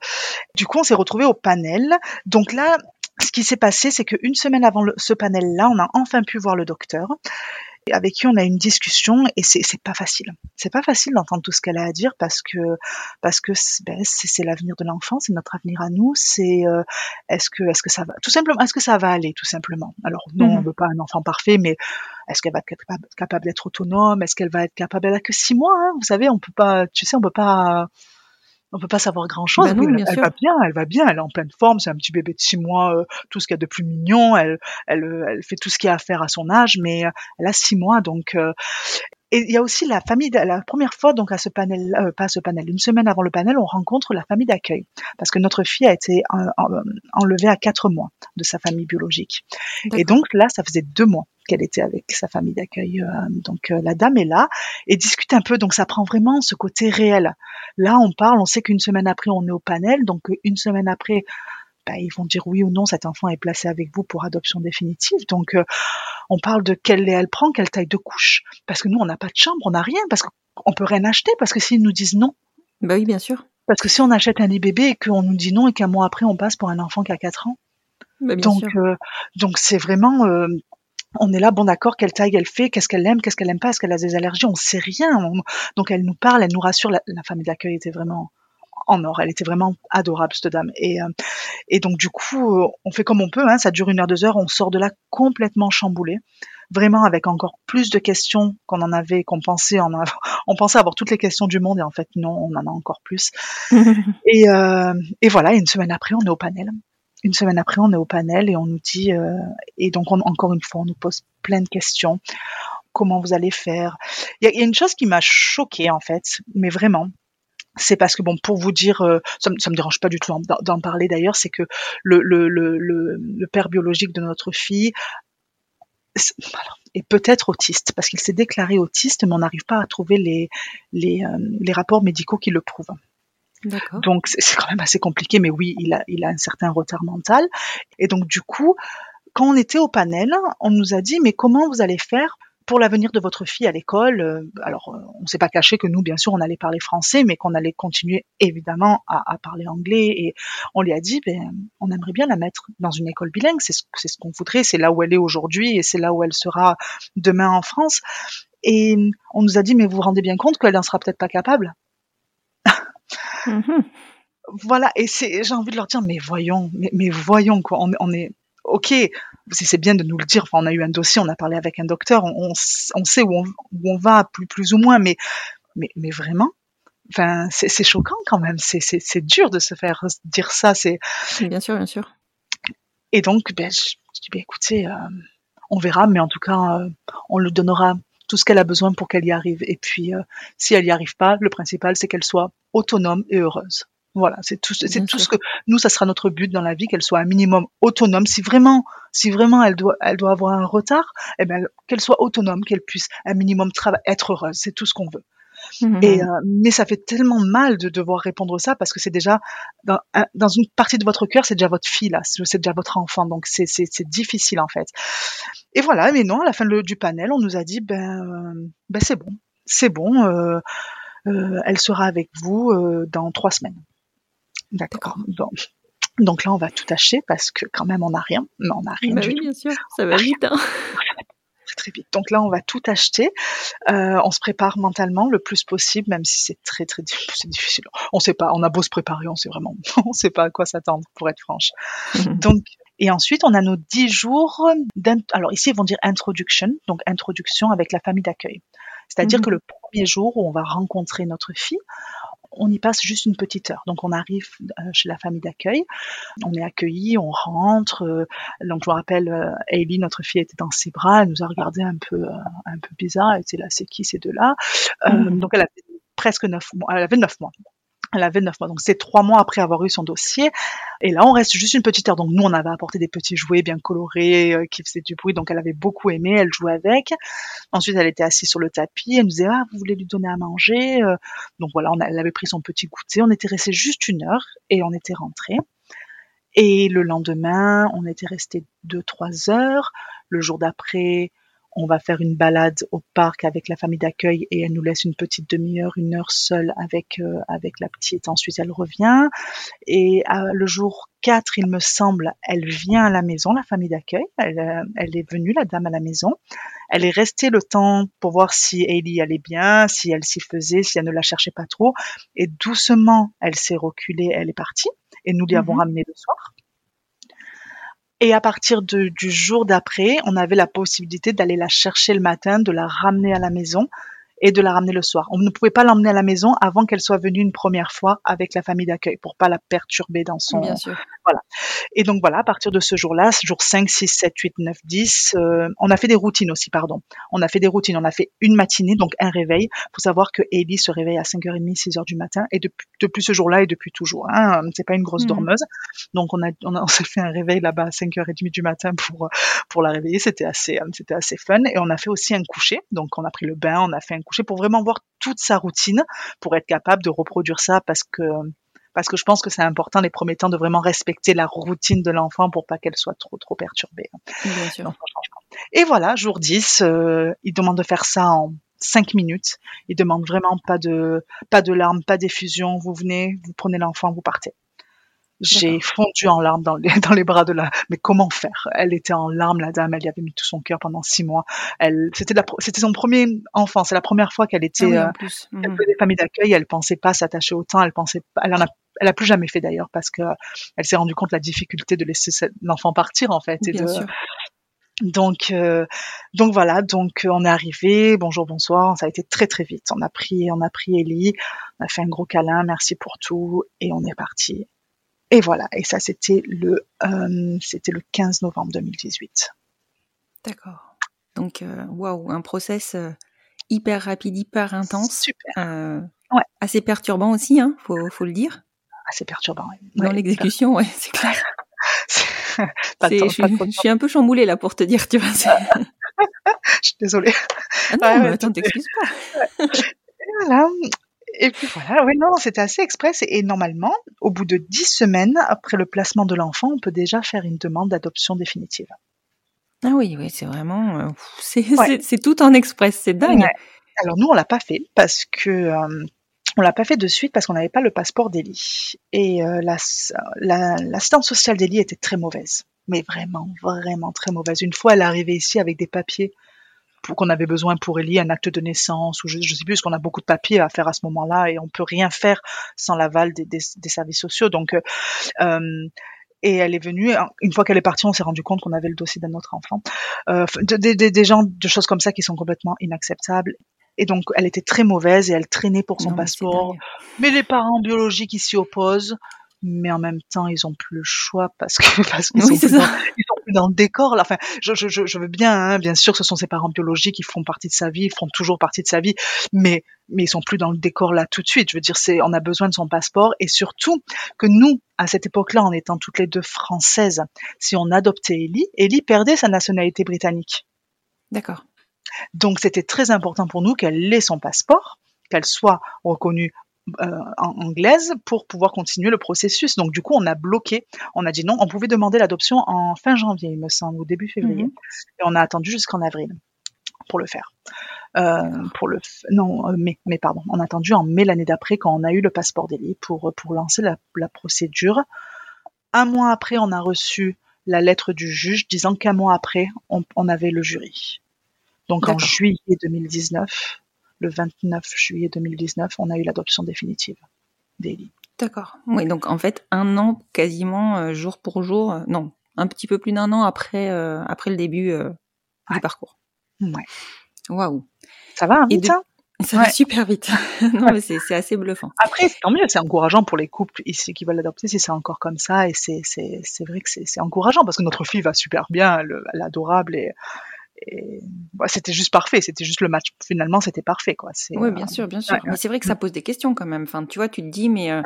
[SPEAKER 2] Du coup, on s'est retrouvé au panel. Donc là, ce qui s'est passé, c'est qu'une semaine avant ce panel-là, on a enfin pu voir le docteur avec qui on a une discussion et c'est pas facile. C'est pas facile d'entendre tout ce qu'elle a à dire parce que parce que ben, c'est l'avenir de l'enfant, c'est notre avenir à nous. C'est euh, est-ce que est-ce que ça va tout simplement est-ce que ça va aller tout simplement? Alors non, on mhm. veut pas un enfant parfait, mais est-ce qu'elle va être capable, d'être autonome? Est-ce qu'elle va être capable Elle a que six mois, hein, vous savez, on peut pas, tu sais, on peut pas on peut pas savoir grand chose.
[SPEAKER 1] Bah
[SPEAKER 2] elle, va bien, elle va bien, elle est en pleine forme, c'est un petit bébé de six mois, euh, tout ce qu'il y a de plus mignon, elle, elle, elle fait tout ce qu'il y a à faire à son âge, mais euh, elle a six mois, donc euh, et il y a aussi la famille, la première fois donc à ce panel, euh, pas à ce panel, une semaine avant le panel, on rencontre la famille d'accueil parce que notre fille a été enlevée à quatre mois de sa famille biologique. Et donc là, ça faisait deux mois qu'elle était avec sa famille d'accueil. Euh, donc euh, la dame est là et discute un peu. Donc ça prend vraiment ce côté réel. Là, on parle, on sait qu'une semaine après, on est au panel. Donc une semaine après, bah, ils vont dire oui ou non, cet enfant est placé avec vous pour adoption définitive. Donc, euh, on parle de quel lait elle prend, quelle taille de couche, parce que nous, on n'a pas de chambre, on n'a rien, parce qu'on peut rien acheter, parce que s'ils nous disent non.
[SPEAKER 1] Bah oui, bien sûr.
[SPEAKER 2] Parce que si on achète un lit bébé et qu'on nous dit non et qu'un mois après on passe pour un enfant qui a 4 ans. Bah, donc, euh, donc c'est vraiment, euh, on est là, bon d'accord, quelle taille elle fait, qu'est-ce qu'elle aime, qu'est-ce qu'elle aime pas, est-ce qu'elle a des allergies, on sait rien. donc elle nous parle, elle nous rassure. La, la famille d'accueil était vraiment en or. Elle était vraiment adorable, cette dame. Et, euh, et donc, du coup, euh, on fait comme on peut. Hein, ça dure une heure, deux heures. On sort de là complètement chamboulé. Vraiment avec encore plus de questions qu'on en avait, qu'on pensait en avoir. On pensait avoir toutes les questions du monde et en fait, non, on en a encore plus. et, euh, et voilà, une semaine après, on est au panel. Une semaine après, on est au panel et on nous dit, et donc encore une fois, on nous pose plein de questions. Comment vous allez faire? Il y, y, a une chose qui m'a choquée en fait, mais vraiment, c'est parce que bon, pour vous dire, euh, ça, me, me dérange pas du tout d'en parler d'ailleurs, c'est que le, le, le, le, père biologique de notre fille est peut-être autiste parce qu'il s'est déclaré autiste, mais on n'arrive pas à trouver les les, euh, les rapports médicaux qui le prouvent. Donc c'est quand même assez compliqué, mais oui, il a, il a un certain retard mental. Et donc du coup, quand on était au panel, on nous a dit mais comment vous allez faire pour l'avenir de votre fille à l'école, euh, alors euh, on ne s'est pas caché que nous, bien sûr, on allait parler français, mais qu'on allait continuer évidemment à, parler anglais. Et on lui a dit, ben, on aimerait bien la mettre dans une école bilingue. C'est ce, ce qu'on voudrait. C'est là où elle est aujourd'hui et c'est là où elle sera demain en France. Et on nous a dit, mais vous vous rendez bien compte qu'elle n'en sera peut-être pas capable? Mm-hmm. Voilà. Et c'est, j'ai envie de leur dire, mais voyons, mais, mais voyons quoi. On, on est ok, c'est bien de nous le dire. Enfin, on a eu un dossier, on a parlé avec un docteur, on, sait où on, va plus, plus ou moins, mais, mais, mais vraiment, enfin, c'est choquant quand même. C'est dur de se faire dire ça. C'est
[SPEAKER 1] bien sûr, bien sûr.
[SPEAKER 2] Et donc, ben, je, dis, ben, écoutez, euh, on verra, mais en tout cas, euh, on lui donnera tout ce qu'elle a besoin pour qu'elle y arrive. Et puis, euh, si elle n'y arrive pas, le principal, c'est qu'elle soit autonome et heureuse. Voilà, c'est tout, c'est tout ce que nous, ça sera notre but dans la vie, qu'elle soit un minimum autonome. Si vraiment, si vraiment elle doit, elle doit avoir un retard, eh ben, qu'elle soit autonome, qu'elle puisse un minimum être heureuse. C'est tout ce qu'on veut. Mmh et, euh, mais ça fait tellement mal de devoir répondre ça parce que c'est déjà dans, dans, une partie de votre cœur, c'est déjà votre fille là, c'est déjà votre enfant, donc c'est difficile en fait. Et voilà, mais non, à la fin du panel, on nous a dit ben, ben c'est bon, c'est bon, euh, euh, elle sera avec vous euh, dans trois semaines. D'accord. Donc, donc, là, on va tout acheter parce que quand même, on n'a rien. Mais on n'a rien
[SPEAKER 1] bah
[SPEAKER 2] du
[SPEAKER 1] oui,
[SPEAKER 2] tout.
[SPEAKER 1] bien sûr, ça va vite. Hein.
[SPEAKER 2] Très, très vite. Donc là, on va tout acheter. Euh, on se prépare mentalement le plus possible, même si c'est très très c'est difficile. On sait pas. On a beau se préparer, on sait vraiment, on sait pas à quoi s'attendre, pour être franche. Donc et ensuite, on a nos dix jours. Alors ici, ils vont dire introduction, donc introduction avec la famille d'accueil. C'est-à-dire que le premier jour où on va rencontrer notre fille, on y passe juste une petite heure. Donc on arrive euh, chez la famille d'accueil, on est accueilli, on rentre. Euh, donc je me rappelle, euh, notre fille, était dans ses bras, elle nous a regardé un peu, un peu bizarre. Elle était là, c'est qui ces deux-là? Mmh. Donc elle avait presque neuf mois. Elle avait neuf mois. Elle avait neuf mois, donc c'est trois mois après avoir eu son dossier. Et là, on reste juste une petite heure. Donc nous, on avait apporté des petits jouets bien colorés euh, qui faisaient du bruit, donc elle avait beaucoup aimé. Elle jouait avec. Ensuite, elle était assise sur le tapis. Elle nous disait ah, vous voulez lui donner à manger euh. Donc voilà, elle avait pris son petit goûter. On était resté juste une heure et on était rentré. Et le lendemain, on était resté deux trois heures. Le jour d'après, on va faire une balade au parc avec la famille d'accueil et elle nous laisse une petite demi-heure, une heure seule avec euh, avec la petite. Ensuite, elle revient et euh, le jour 4, il me semble, elle vient à la maison, la famille d'accueil. Elle, euh, elle, est venue, la dame à la maison. Elle est restée le temps pour voir si Ellie allait bien, si elle s'y faisait, si elle ne la cherchait pas trop. Et doucement, elle s'est reculée, elle est partie et nous l'y avons mhm. ramenée le soir. Et à partir du jour d'après, on avait la possibilité d'aller la chercher le matin, de la ramener à la maison et de la ramener le soir. On ne pouvait pas l'emmener à la maison avant qu'elle soit venue une première fois avec la famille d'accueil pour pas la perturber dans son.
[SPEAKER 1] Bien sûr.
[SPEAKER 2] Voilà. Et donc voilà, à partir de ce jour-là, jour 5, 6, 7, 8, 9, 10, euh, on a fait des routines aussi, pardon. On a fait des routines. On a fait une matinée, donc un réveil. Faut savoir que Ellie se réveille à 5h30, 6h du matin et depuis, depuis ce jour-là et depuis toujours. Hein, c'est pas une grosse mmh. dormeuse. Donc on a, on, a, on s'est fait un réveil là-bas à 5h30 du matin pour pour la réveiller. C'était assez, c'était assez fun. Et on a fait aussi un coucher. Donc on a pris le bain, on a fait un coucher pour vraiment voir toute sa routine, pour être capable de reproduire ça parce que parce que je pense que c'est important les premiers temps de vraiment respecter la routine de l'enfant pour pas qu'elle soit trop trop perturbée.
[SPEAKER 1] Bien sûr.
[SPEAKER 2] Et voilà, jour 10, euh, il demande de faire ça en 5 minutes. Il demande vraiment pas de pas de larmes, pas d'effusion. Vous venez, vous prenez l'enfant, vous partez. J'ai fondu en larmes dans les, dans les bras de la. Mais comment faire? Elle était en larmes, la dame. Elle y avait mis tout son cœur pendant six mois. Elle, c'était c'était son premier enfant. C'est la première fois qu'elle était.
[SPEAKER 1] Ah oui, euh,
[SPEAKER 2] elle faisait des familles d'accueil. Elle pensait pas s'attacher autant. Elle pensait. Elle en a. Elle a plus jamais fait d'ailleurs parce que elle s'est rendue compte de la difficulté de laisser l'enfant partir en fait. Et
[SPEAKER 1] Bien
[SPEAKER 2] de,
[SPEAKER 1] sûr.
[SPEAKER 2] donc, euh, donc voilà, donc on est arrivé, bonjour, bonsoir, ça a été très très vite. On a pris, on a pris Ellie, on a fait un gros câlin, merci pour tout, et on est parti. Et voilà, et ça c'était le, euh, c'était le 15 novembre 2018.
[SPEAKER 1] D'accord. Donc, euh, waouh, un process euh, hyper rapide, hyper intense.
[SPEAKER 2] Super. Ouais.
[SPEAKER 1] Assez perturbant aussi, hein, faut, faut le dire.
[SPEAKER 2] Assez perturbant, oui.
[SPEAKER 1] Dans
[SPEAKER 2] Ouais,
[SPEAKER 1] l'exécution, ouais, c'est clair.
[SPEAKER 2] pas temps,
[SPEAKER 1] je,
[SPEAKER 2] pas
[SPEAKER 1] suis-
[SPEAKER 2] temps.
[SPEAKER 1] je suis un peu chamboulée là pour te dire, tu vois.
[SPEAKER 2] Je suis désolée.
[SPEAKER 1] Ah non,
[SPEAKER 2] Ouais,
[SPEAKER 1] mais attends, t'excuses pas.
[SPEAKER 2] Voilà. Et puis voilà, oui, non, c'était assez express. Et normalement, au bout de dix semaines, après le placement de l'enfant, on peut déjà faire une demande d'adoption définitive.
[SPEAKER 1] Ah oui, oui, c'est vraiment, euh, c'est
[SPEAKER 2] Ouais.
[SPEAKER 1] tout en express, c'est dingue.
[SPEAKER 2] Ouais. Alors nous, on l'a pas fait parce que euh, on l'a pas fait de suite parce qu'on n'avait pas le passeport d'Elie. Et euh, la- la- l'assistante sociale d'Elie était très mauvaise, mais vraiment, vraiment très mauvaise. Une fois, elle est arrivée ici avec des papiers qu'on avait besoin pour Ellie, un acte de naissance ou je, je sais plus, parce qu'on a beaucoup de papiers à faire à ce moment-là et on peut rien faire sans l'aval des, des, des services sociaux. Donc euh, et elle est venue, une fois qu'elle est partie, on s'est rendu compte qu'on avait le dossier d'un autre enfant. Euh, de- de- de- des gens, de choses comme ça qui sont complètement inacceptables. Et donc, elle était très mauvaise et elle traînait pour son
[SPEAKER 1] Non,
[SPEAKER 2] passeport. Mais les parents biologiques, ils s'y opposent. Mais en même temps, ils ont plus le choix parce que, parce qu'ils
[SPEAKER 1] Oui,
[SPEAKER 2] sont plus dans- le décor. Là. Enfin, je, je, je veux bien, hein, bien sûr, ce sont ses parents biologiques, ils font partie de sa vie, ils font toujours partie de sa vie, mais mais ils sont plus dans le décor là tout de suite. Je veux dire, c'est on a besoin de son passeport et surtout que nous, à cette époque-là, en étant toutes les deux françaises, si on adoptait Ellie, Ellie perdait sa nationalité britannique.
[SPEAKER 1] D'accord.
[SPEAKER 2] Donc c'était très important pour nous qu'elle ait son passeport, qu'elle soit reconnue anglaise pour pouvoir continuer le processus. Donc du coup, on a bloqué, on a dit non, on pouvait demander l'adoption en fin janvier, il me semble, ou début février,
[SPEAKER 1] Mhm.
[SPEAKER 2] et on a attendu jusqu'en avril pour le faire. Euh, pour le non euh, mai, mai pardon, on a attendu en mai l'année d'après quand on a eu le passeport d'Elie pour pour lancer la, la procédure. Un mois après, on a reçu la lettre du juge disant qu'un mois après, on, on avait le jury. Donc en juillet 2019, le 29 juillet 2019, on a eu l'adoption définitive d'Elie.
[SPEAKER 1] D'accord. Oui, donc en fait, un an quasiment euh, jour pour jour, euh, non, un petit peu plus d'un an après, euh, après le début du parcours.
[SPEAKER 2] Ouais.
[SPEAKER 1] Waouh.
[SPEAKER 2] Ça va, hein, vite,
[SPEAKER 1] de-
[SPEAKER 2] hein?
[SPEAKER 1] Ça va
[SPEAKER 2] Ouais.
[SPEAKER 1] super vite. non, mais c'est c'est assez bluffant.
[SPEAKER 2] Après, tant mieux, c'est encourageant pour les couples ici qui veulent l'adopter si c'est encore comme ça. Et c'est, c'est, c'est vrai que c'est, c'est encourageant parce que notre fille va super bien, elle, elle est adorable et, et bah, c'était juste parfait. C'était juste le match. Finalement, c'était parfait, quoi.
[SPEAKER 1] Oui,
[SPEAKER 2] euh,
[SPEAKER 1] bien sûr, bien sûr.
[SPEAKER 2] ouais,
[SPEAKER 1] Mais c'est vrai que ça pose des questions quand même. Enfin, tu vois, tu te dis, mais euh,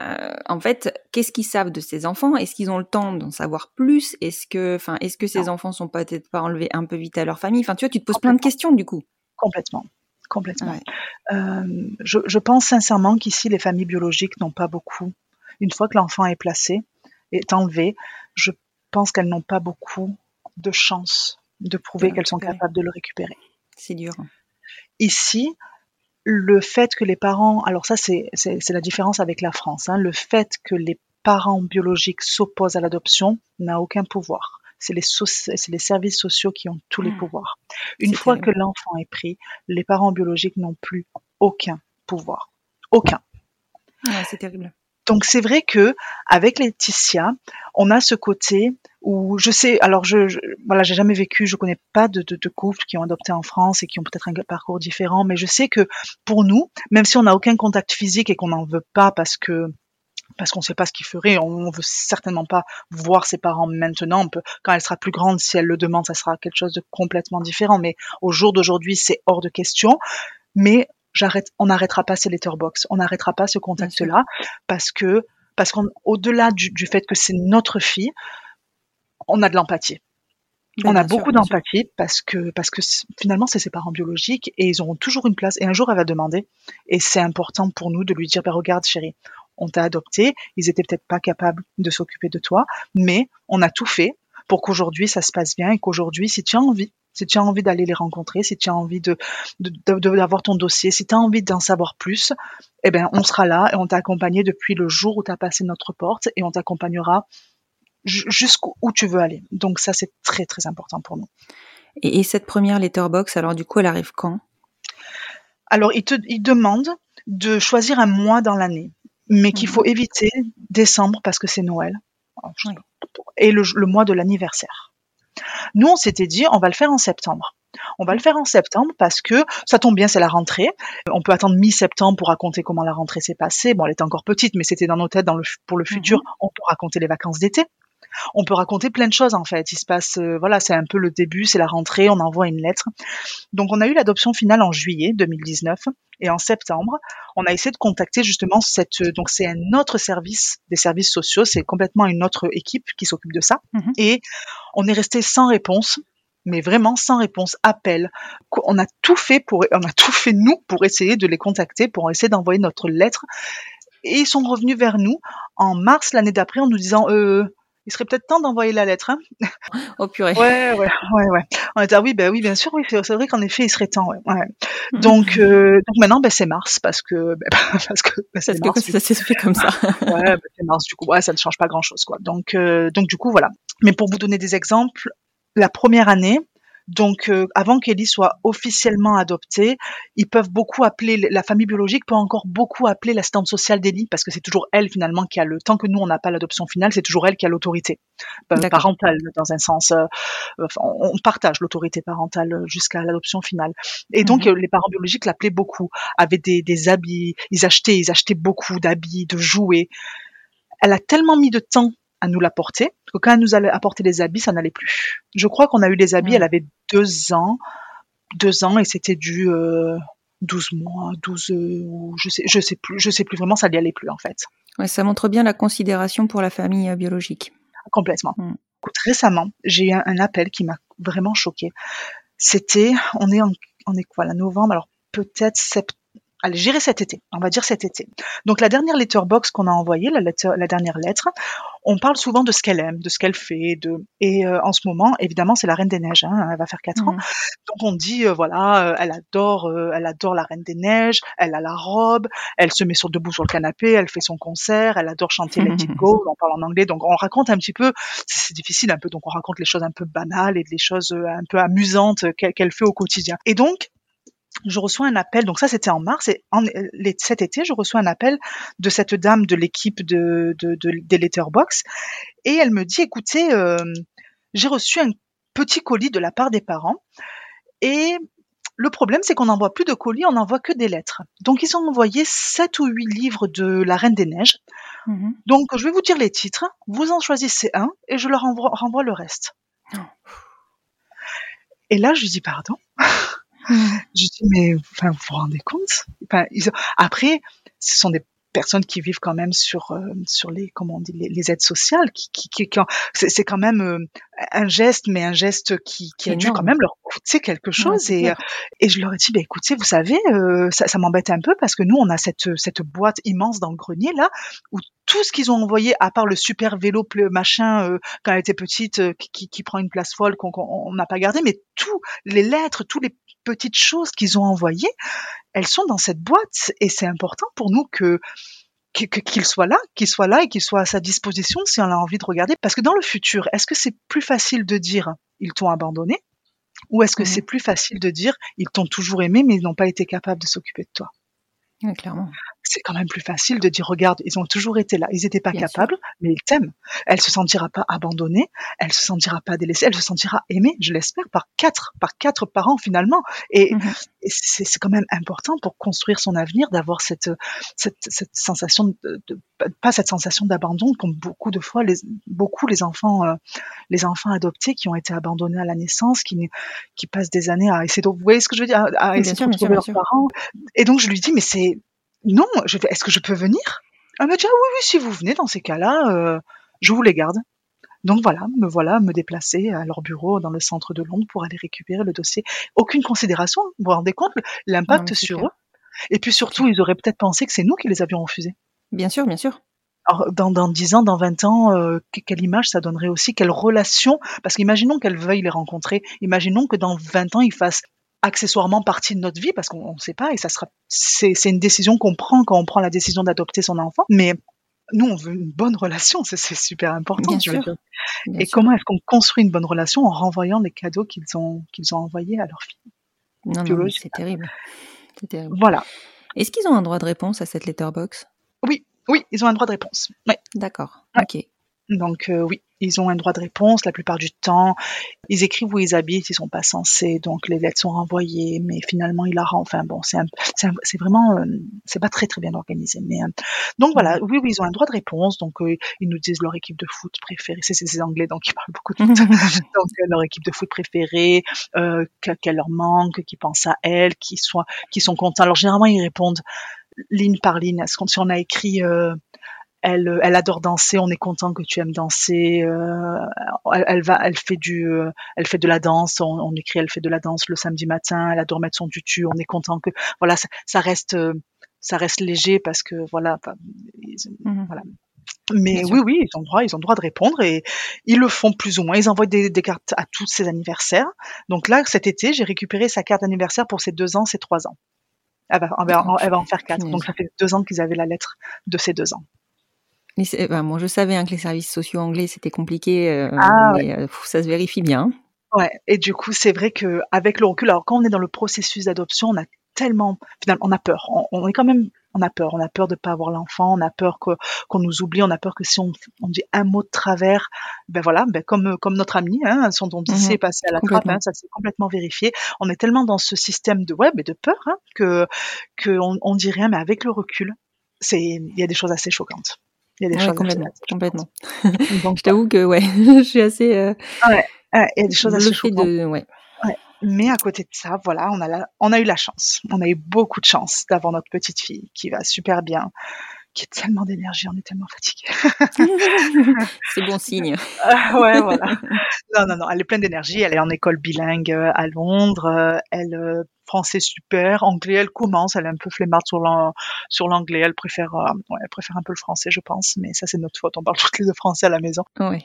[SPEAKER 1] euh, en fait, qu'est-ce qu'ils savent de ces enfants? Est-ce qu'ils ont le temps d'en savoir plus? Est-ce que, enfin, est-ce que ces
[SPEAKER 2] Non.
[SPEAKER 1] enfants sont peut-être pas enlevés un peu vite à leur famille? Enfin, tu vois, tu te poses plein de questions du coup.
[SPEAKER 2] complètement. Complètement.
[SPEAKER 1] Ouais.
[SPEAKER 2] Je, je pense sincèrement qu'ici, les familles biologiques n'ont pas beaucoup. Une fois que l'enfant est placé, est enlevé, je pense qu'elles n'ont pas beaucoup de chance de prouver qu'elles sont capables de le récupérer.
[SPEAKER 1] C'est dur.
[SPEAKER 2] Ici, le fait que les parents, alors ça c'est la différence avec la France, hein, le fait que les parents biologiques s'opposent à l'adoption n'a aucun pouvoir. C'est les, les services sociaux qui ont tous les
[SPEAKER 1] Mmh.
[SPEAKER 2] pouvoirs. Une fois
[SPEAKER 1] terrible.
[SPEAKER 2] que l'enfant est pris, les parents biologiques n'ont plus aucun pouvoir. Aucun.
[SPEAKER 1] Ouais, c'est terrible.
[SPEAKER 2] Donc c'est vrai que avec Laetitia, on a ce côté où je sais, alors je, je voilà, j'ai jamais vécu, je connais pas de, de, de couples qui ont adopté en France et qui ont peut-être un parcours différent, mais je sais que pour nous, même si on n'a aucun contact physique et qu'on n'en veut pas parce que parce qu'on ne sait pas ce qu'il ferait, on ne veut certainement pas voir ses parents maintenant. On peut, quand elle sera plus grande, si elle le demande, ça sera quelque chose de complètement différent. Mais au jour d'aujourd'hui, c'est hors de question. Mais j'arrête, on n'arrêtera pas ces letterbox, on n'arrêtera pas ce contact-là parce que parce qu'au-delà du, du fait que c'est notre fille, on a de l'empathie. On a
[SPEAKER 1] sûr,
[SPEAKER 2] beaucoup d'empathie parce que parce que finalement c'est ses parents biologiques et ils auront toujours une place. Et un jour elle va demander et c'est important pour nous de lui dire ben regarde chérie, on t'a adopté, ils étaient peut-être pas capables de s'occuper de toi, mais on a tout fait pour qu'aujourd'hui ça se passe bien et qu'aujourd'hui si tu as envie si tu as envie d'aller les rencontrer, si tu as envie de d'avoir ton dossier, si tu as envie d'en savoir plus, eh ben on sera là et on t'a accompagné depuis le jour où tu as passé notre porte et on t'accompagnera ju- jusqu'où où tu veux aller. Donc ça c'est très très important pour nous.
[SPEAKER 1] Et, et cette première letterbox, alors du coup, elle arrive quand?
[SPEAKER 2] Alors, il te il demande de choisir un mois dans l'année, mais qu'il
[SPEAKER 1] Mhm.
[SPEAKER 2] faut éviter décembre parce que c'est Noël Alors, je-
[SPEAKER 1] Oui.
[SPEAKER 2] et le, le mois de l'anniversaire. Nous, on s'était dit, on va le faire en septembre. On va le faire en septembre parce que ça tombe bien, c'est la rentrée. On peut attendre mi-septembre pour raconter comment la rentrée s'est passée. Bon, elle était encore petite, mais c'était dans nos têtes dans le, pour le futur. On peut raconter les vacances d'été. On peut raconter plein de choses en fait. Il se passe, euh, voilà, c'est un peu le début, c'est la rentrée, on envoie une lettre. Donc on a eu l'adoption finale en juillet 2019 et en septembre, on a essayé de contacter justement cette, euh, donc c'est un autre service des services sociaux, c'est complètement une autre équipe qui s'occupe de ça
[SPEAKER 1] Mhm.
[SPEAKER 2] et on est resté sans réponse. Mais vraiment sans réponse, appel. On a tout fait pour, on a tout fait nous pour essayer de les contacter, pour essayer d'envoyer notre lettre. Et ils sont revenus vers nous en mars l'année d'après en nous disant, euh, il serait peut-être temps d'envoyer la lettre. Hein
[SPEAKER 1] Oh purée.
[SPEAKER 2] Ouais, ouais, ouais, ouais. On était ah oui, ben oui, bien sûr, oui, c'est vrai qu'en effet, il serait temps, ouais. ouais. Donc, euh, donc maintenant, ben c'est mars parce que, ben, parce que, ben, c'est
[SPEAKER 1] Parce que
[SPEAKER 2] mars.
[SPEAKER 1] ça s'est fait comme ça.
[SPEAKER 2] Ouais, ben, c'est mars du coup. Ouais, ça ne change pas grand chose, quoi. Donc, euh, donc du coup, voilà. Mais pour vous donner des exemples, la première année. Donc, euh, avant qu'Ellie soit officiellement adoptée, ils peuvent beaucoup appeler, la famille biologique peut encore beaucoup appeler l'assistante sociale d'Ellie, parce que c'est toujours elle finalement qui a le, tant que nous on n'a pas l'adoption finale, c'est toujours elle qui a l'autorité euh, parentale, dans un sens, euh, enfin, on, on partage l'autorité parentale jusqu'à l'adoption finale. Et donc,
[SPEAKER 1] Mhm.
[SPEAKER 2] euh, les parents biologiques l'appelaient beaucoup, avaient des, des habits, ils achetaient, ils achetaient beaucoup d'habits, de jouets. Elle a tellement mis de temps à nous l'apporter. Parce que quand elle nous allait apporter les habits, ça n'allait plus. Je crois qu'on a eu les habits, elle avait deux ans, deux ans, et c'était du euh, 12 mois, 12, euh, je sais, je sais plus, je sais plus vraiment, ça n'y allait plus en fait,
[SPEAKER 1] Ouais, ça montre bien la considération pour la famille euh, biologique.
[SPEAKER 2] complètement.
[SPEAKER 1] Mm.
[SPEAKER 2] Écoute, récemment, j'ai eu un, un appel qui m'a vraiment choqué. C'était, on est en, on est quoi, là, novembre, alors peut-être septembre. Allez, j'irai cet été, on va dire cet été. Donc la dernière letterbox qu'on a envoyée, la, letter- la dernière lettre, on parle souvent de ce qu'elle aime, de ce qu'elle fait, de et euh, en ce moment, évidemment, c'est la Reine des Neiges, hein, elle va faire quatre ans.
[SPEAKER 1] Mhm.
[SPEAKER 2] Donc on dit euh, voilà, euh, elle adore, euh, elle adore la Reine des Neiges, elle a la robe, elle se met sur debout sur le canapé, elle fait son concert, elle adore chanter Let It Go, on parle en anglais, donc on raconte un petit peu, c'est difficile un peu, donc on raconte les choses un peu banales et les choses euh, un peu amusantes qu'elle fait au quotidien. Et donc je reçois un appel, donc ça c'était en mars, et en, les- cet été, je reçois un appel de cette dame de l'équipe de, de, de- des Letterbox, et elle me dit, écoutez, euh, j'ai reçu un petit colis de la part des parents, et le problème c'est qu'on n'envoie plus de colis, on n'envoie que des lettres. Donc ils ont envoyé sept ou huit livres de La Reine des Neiges,
[SPEAKER 1] Mhm.
[SPEAKER 2] donc je vais vous dire les titres, vous en choisissez un, et je leur envoie, renvoie le reste.
[SPEAKER 1] Oh.
[SPEAKER 2] Et là, je lui dis, pardon. Je dis, mais enfin, vous vous rendez compte? Enfin, ils ont- Après, ce sont des personnes qui vivent quand même sur euh, sur les comment on dit les, les aides sociales qui qui, qui, qui en- c'est quand même euh, un geste mais un geste qui qui a dû quand même leur coûter quelque chose
[SPEAKER 1] c'est
[SPEAKER 2] et
[SPEAKER 1] clair.
[SPEAKER 2] euh, et je leur ai dit bah écoutez vous savez euh, ça, ça m'embête un peu parce que nous on a cette cette boîte immense dans le grenier là où tout ce qu'ils ont envoyé à part le super vélo machin quand elle était petite qui, prend une place folle qu'on qu'on- on n'a pas gardé mais tous les lettres tous les petites choses qu'ils ont envoyées elles sont dans cette boîte et c'est important pour nous que qu'il soit là, qu'il soit là et qu'il soit à sa disposition si on a envie de regarder. Parce que dans le futur, est-ce que c'est plus facile de dire ils t'ont abandonné? Ou est-ce que c'est plus facile de dire ils t'ont toujours aimé mais ils n'ont pas été capables de s'occuper de toi?
[SPEAKER 1] Clairement.
[SPEAKER 2] C'est quand même plus facile de dire regarde, ils ont toujours été là, ils n'étaient pas
[SPEAKER 1] Bien
[SPEAKER 2] capables, mais ils t'aiment. Elle se sentira pas abandonnée, elle se sentira pas délaissée, elle se sentira aimée, je l'espère, par quatre, par quatre parents finalement. Et et c'est quand même important pour construire son avenir d'avoir cette, cette, cette sensation de, de- pas cette sensation d'abandon comme beaucoup de fois les beaucoup les enfants euh, les enfants adoptés qui ont été abandonnés à la naissance qui qui passent des années à essayer de vous voyez ce que je veux dire à, à essayer
[SPEAKER 1] sûr,
[SPEAKER 2] de
[SPEAKER 1] bien
[SPEAKER 2] leurs parents. Et donc je lui dis mais c'est non je est-ce que je peux venir? Elle m'a dit ah oui oui si vous venez dans ces cas-là euh, je vous les garde donc voilà, me voilà me déplacer à leur bureau dans le centre de Londres pour aller récupérer le dossier. Aucune considération, vous vous rendez compte l'impact sur
[SPEAKER 1] clair.
[SPEAKER 2] eux. Et puis surtout, ils auraient peut-être pensé que c'est nous qui les avions refusés.
[SPEAKER 1] Bien sûr, bien sûr.
[SPEAKER 2] Alors, dans, dans 10 ans, dans 20 ans, euh, que- quelle image ça donnerait aussi? Quelle relation? Parce qu'imaginons qu'elle veuille les rencontrer. Imaginons que dans 20 ans, ils fassent accessoirement partie de notre vie parce qu'on ne sait pas et ça sera c'est une décision qu'on prend quand on prend la décision d'adopter son enfant mais nous on veut une bonne relation c'est super important
[SPEAKER 1] Bien sûr. Bien
[SPEAKER 2] et
[SPEAKER 1] sûr.
[SPEAKER 2] comment est-ce qu'on construit une bonne relation en renvoyant les cadeaux qu'ils ont qu'ils ont envoyés à leur fille?
[SPEAKER 1] Non, non, c'est terrible. C'est terrible.
[SPEAKER 2] voilà
[SPEAKER 1] Est-ce qu'ils ont un droit de réponse à cette letterbox?
[SPEAKER 2] Oui oui ils ont un droit de réponse ouais.
[SPEAKER 1] D'accord.
[SPEAKER 2] Ouais.
[SPEAKER 1] Ok.
[SPEAKER 2] Donc euh, oui, ils ont un droit de réponse la plupart du temps. Ils écrivent où ils habitent, ils sont pas censés, donc les lettres sont renvoyées, mais finalement ils la rendent. Enfin bon, c'est c'est vraiment, euh, c'est pas très très bien organisé. Mais euh, donc voilà, oui oui, ils ont un droit de réponse. Donc euh, ils nous disent leur équipe de foot préférée. C'est c'est anglais, donc ils parlent beaucoup de foot. donc euh, leur équipe de foot préférée, euh, que- qu'elle leur manque, qu'ils pensent à elle, qu'ils soient, qu'ils sont contents. Alors généralement ils répondent ligne par ligne. Est-ce qu'on- Si on a écrit euh, elle, elle adore danser, on est content que tu aimes danser. euh, elle, elle va, elle fait du, euh, elle fait de la danse. On, on écrit, elle fait de la danse le samedi matin. Elle adore mettre son tutu. On est content que, voilà, ça, ça reste, euh, ça reste léger parce que voilà.
[SPEAKER 1] Mhm.
[SPEAKER 2] voilà. Mais oui, oui, ils ont droit, ils ont droit de répondre et ils le font plus ou moins. Ils envoient des, des cartes à tous ses anniversaires. Donc là, cet été, j'ai récupéré sa carte d'anniversaire pour ses deux ans, ses trois ans. Elle va, elle va, elle va en faire quatre. Donc ça fait deux ans qu'ils avaient la lettre de ses deux ans.
[SPEAKER 1] Ben, moi, je savais hein, que les services sociaux anglais, c'était compliqué, euh,
[SPEAKER 2] Ah,
[SPEAKER 1] mais euh, ça se vérifie bien.
[SPEAKER 2] Ouais, et du coup, c'est vrai que avec le recul, alors quand on est dans le processus d'adoption, on a tellement, finalement, on a peur. On, on est quand même, on a peur. On a peur de pas avoir l'enfant. On a peur qu'on nous oublie. On a peur que si on, on dit un mot de travers, ben voilà, ben comme comme notre ami, hein, son don
[SPEAKER 1] Mhm,
[SPEAKER 2] est passé à la trappe, hein, ça s'est complètement vérifié. On est tellement dans ce système de web et de peur hein, que que on, on dit rien, mais avec le recul, c'est il y a des choses assez choquantes. Il y a des
[SPEAKER 1] Ouais,
[SPEAKER 2] choses
[SPEAKER 1] complètement,
[SPEAKER 2] assez-
[SPEAKER 1] complètement.
[SPEAKER 2] Donc,
[SPEAKER 1] Je t'avoue que ouais, je suis assez euh,
[SPEAKER 2] ouais, il y a des choses
[SPEAKER 1] de ouais.
[SPEAKER 2] Mais à côté de ça, voilà, on a, la- on a eu la chance. On a eu beaucoup de chance d'avoir notre petite fille qui va super bien, qui a tellement d'énergie, on est tellement fatigué.
[SPEAKER 1] C'est bon signe.
[SPEAKER 2] ouais, voilà. Non, non, non, elle est pleine d'énergie. Elle est en école bilingue euh, à Londres. euh, Elle, euh, français super. Anglais, elle commence. Elle est un peu flemmarde sur l'an- sur l'anglais. Elle préfère, euh, ouais, elle préfère un peu le français, je pense. Mais ça, c'est notre faute. On parle toutes les deux français à la maison.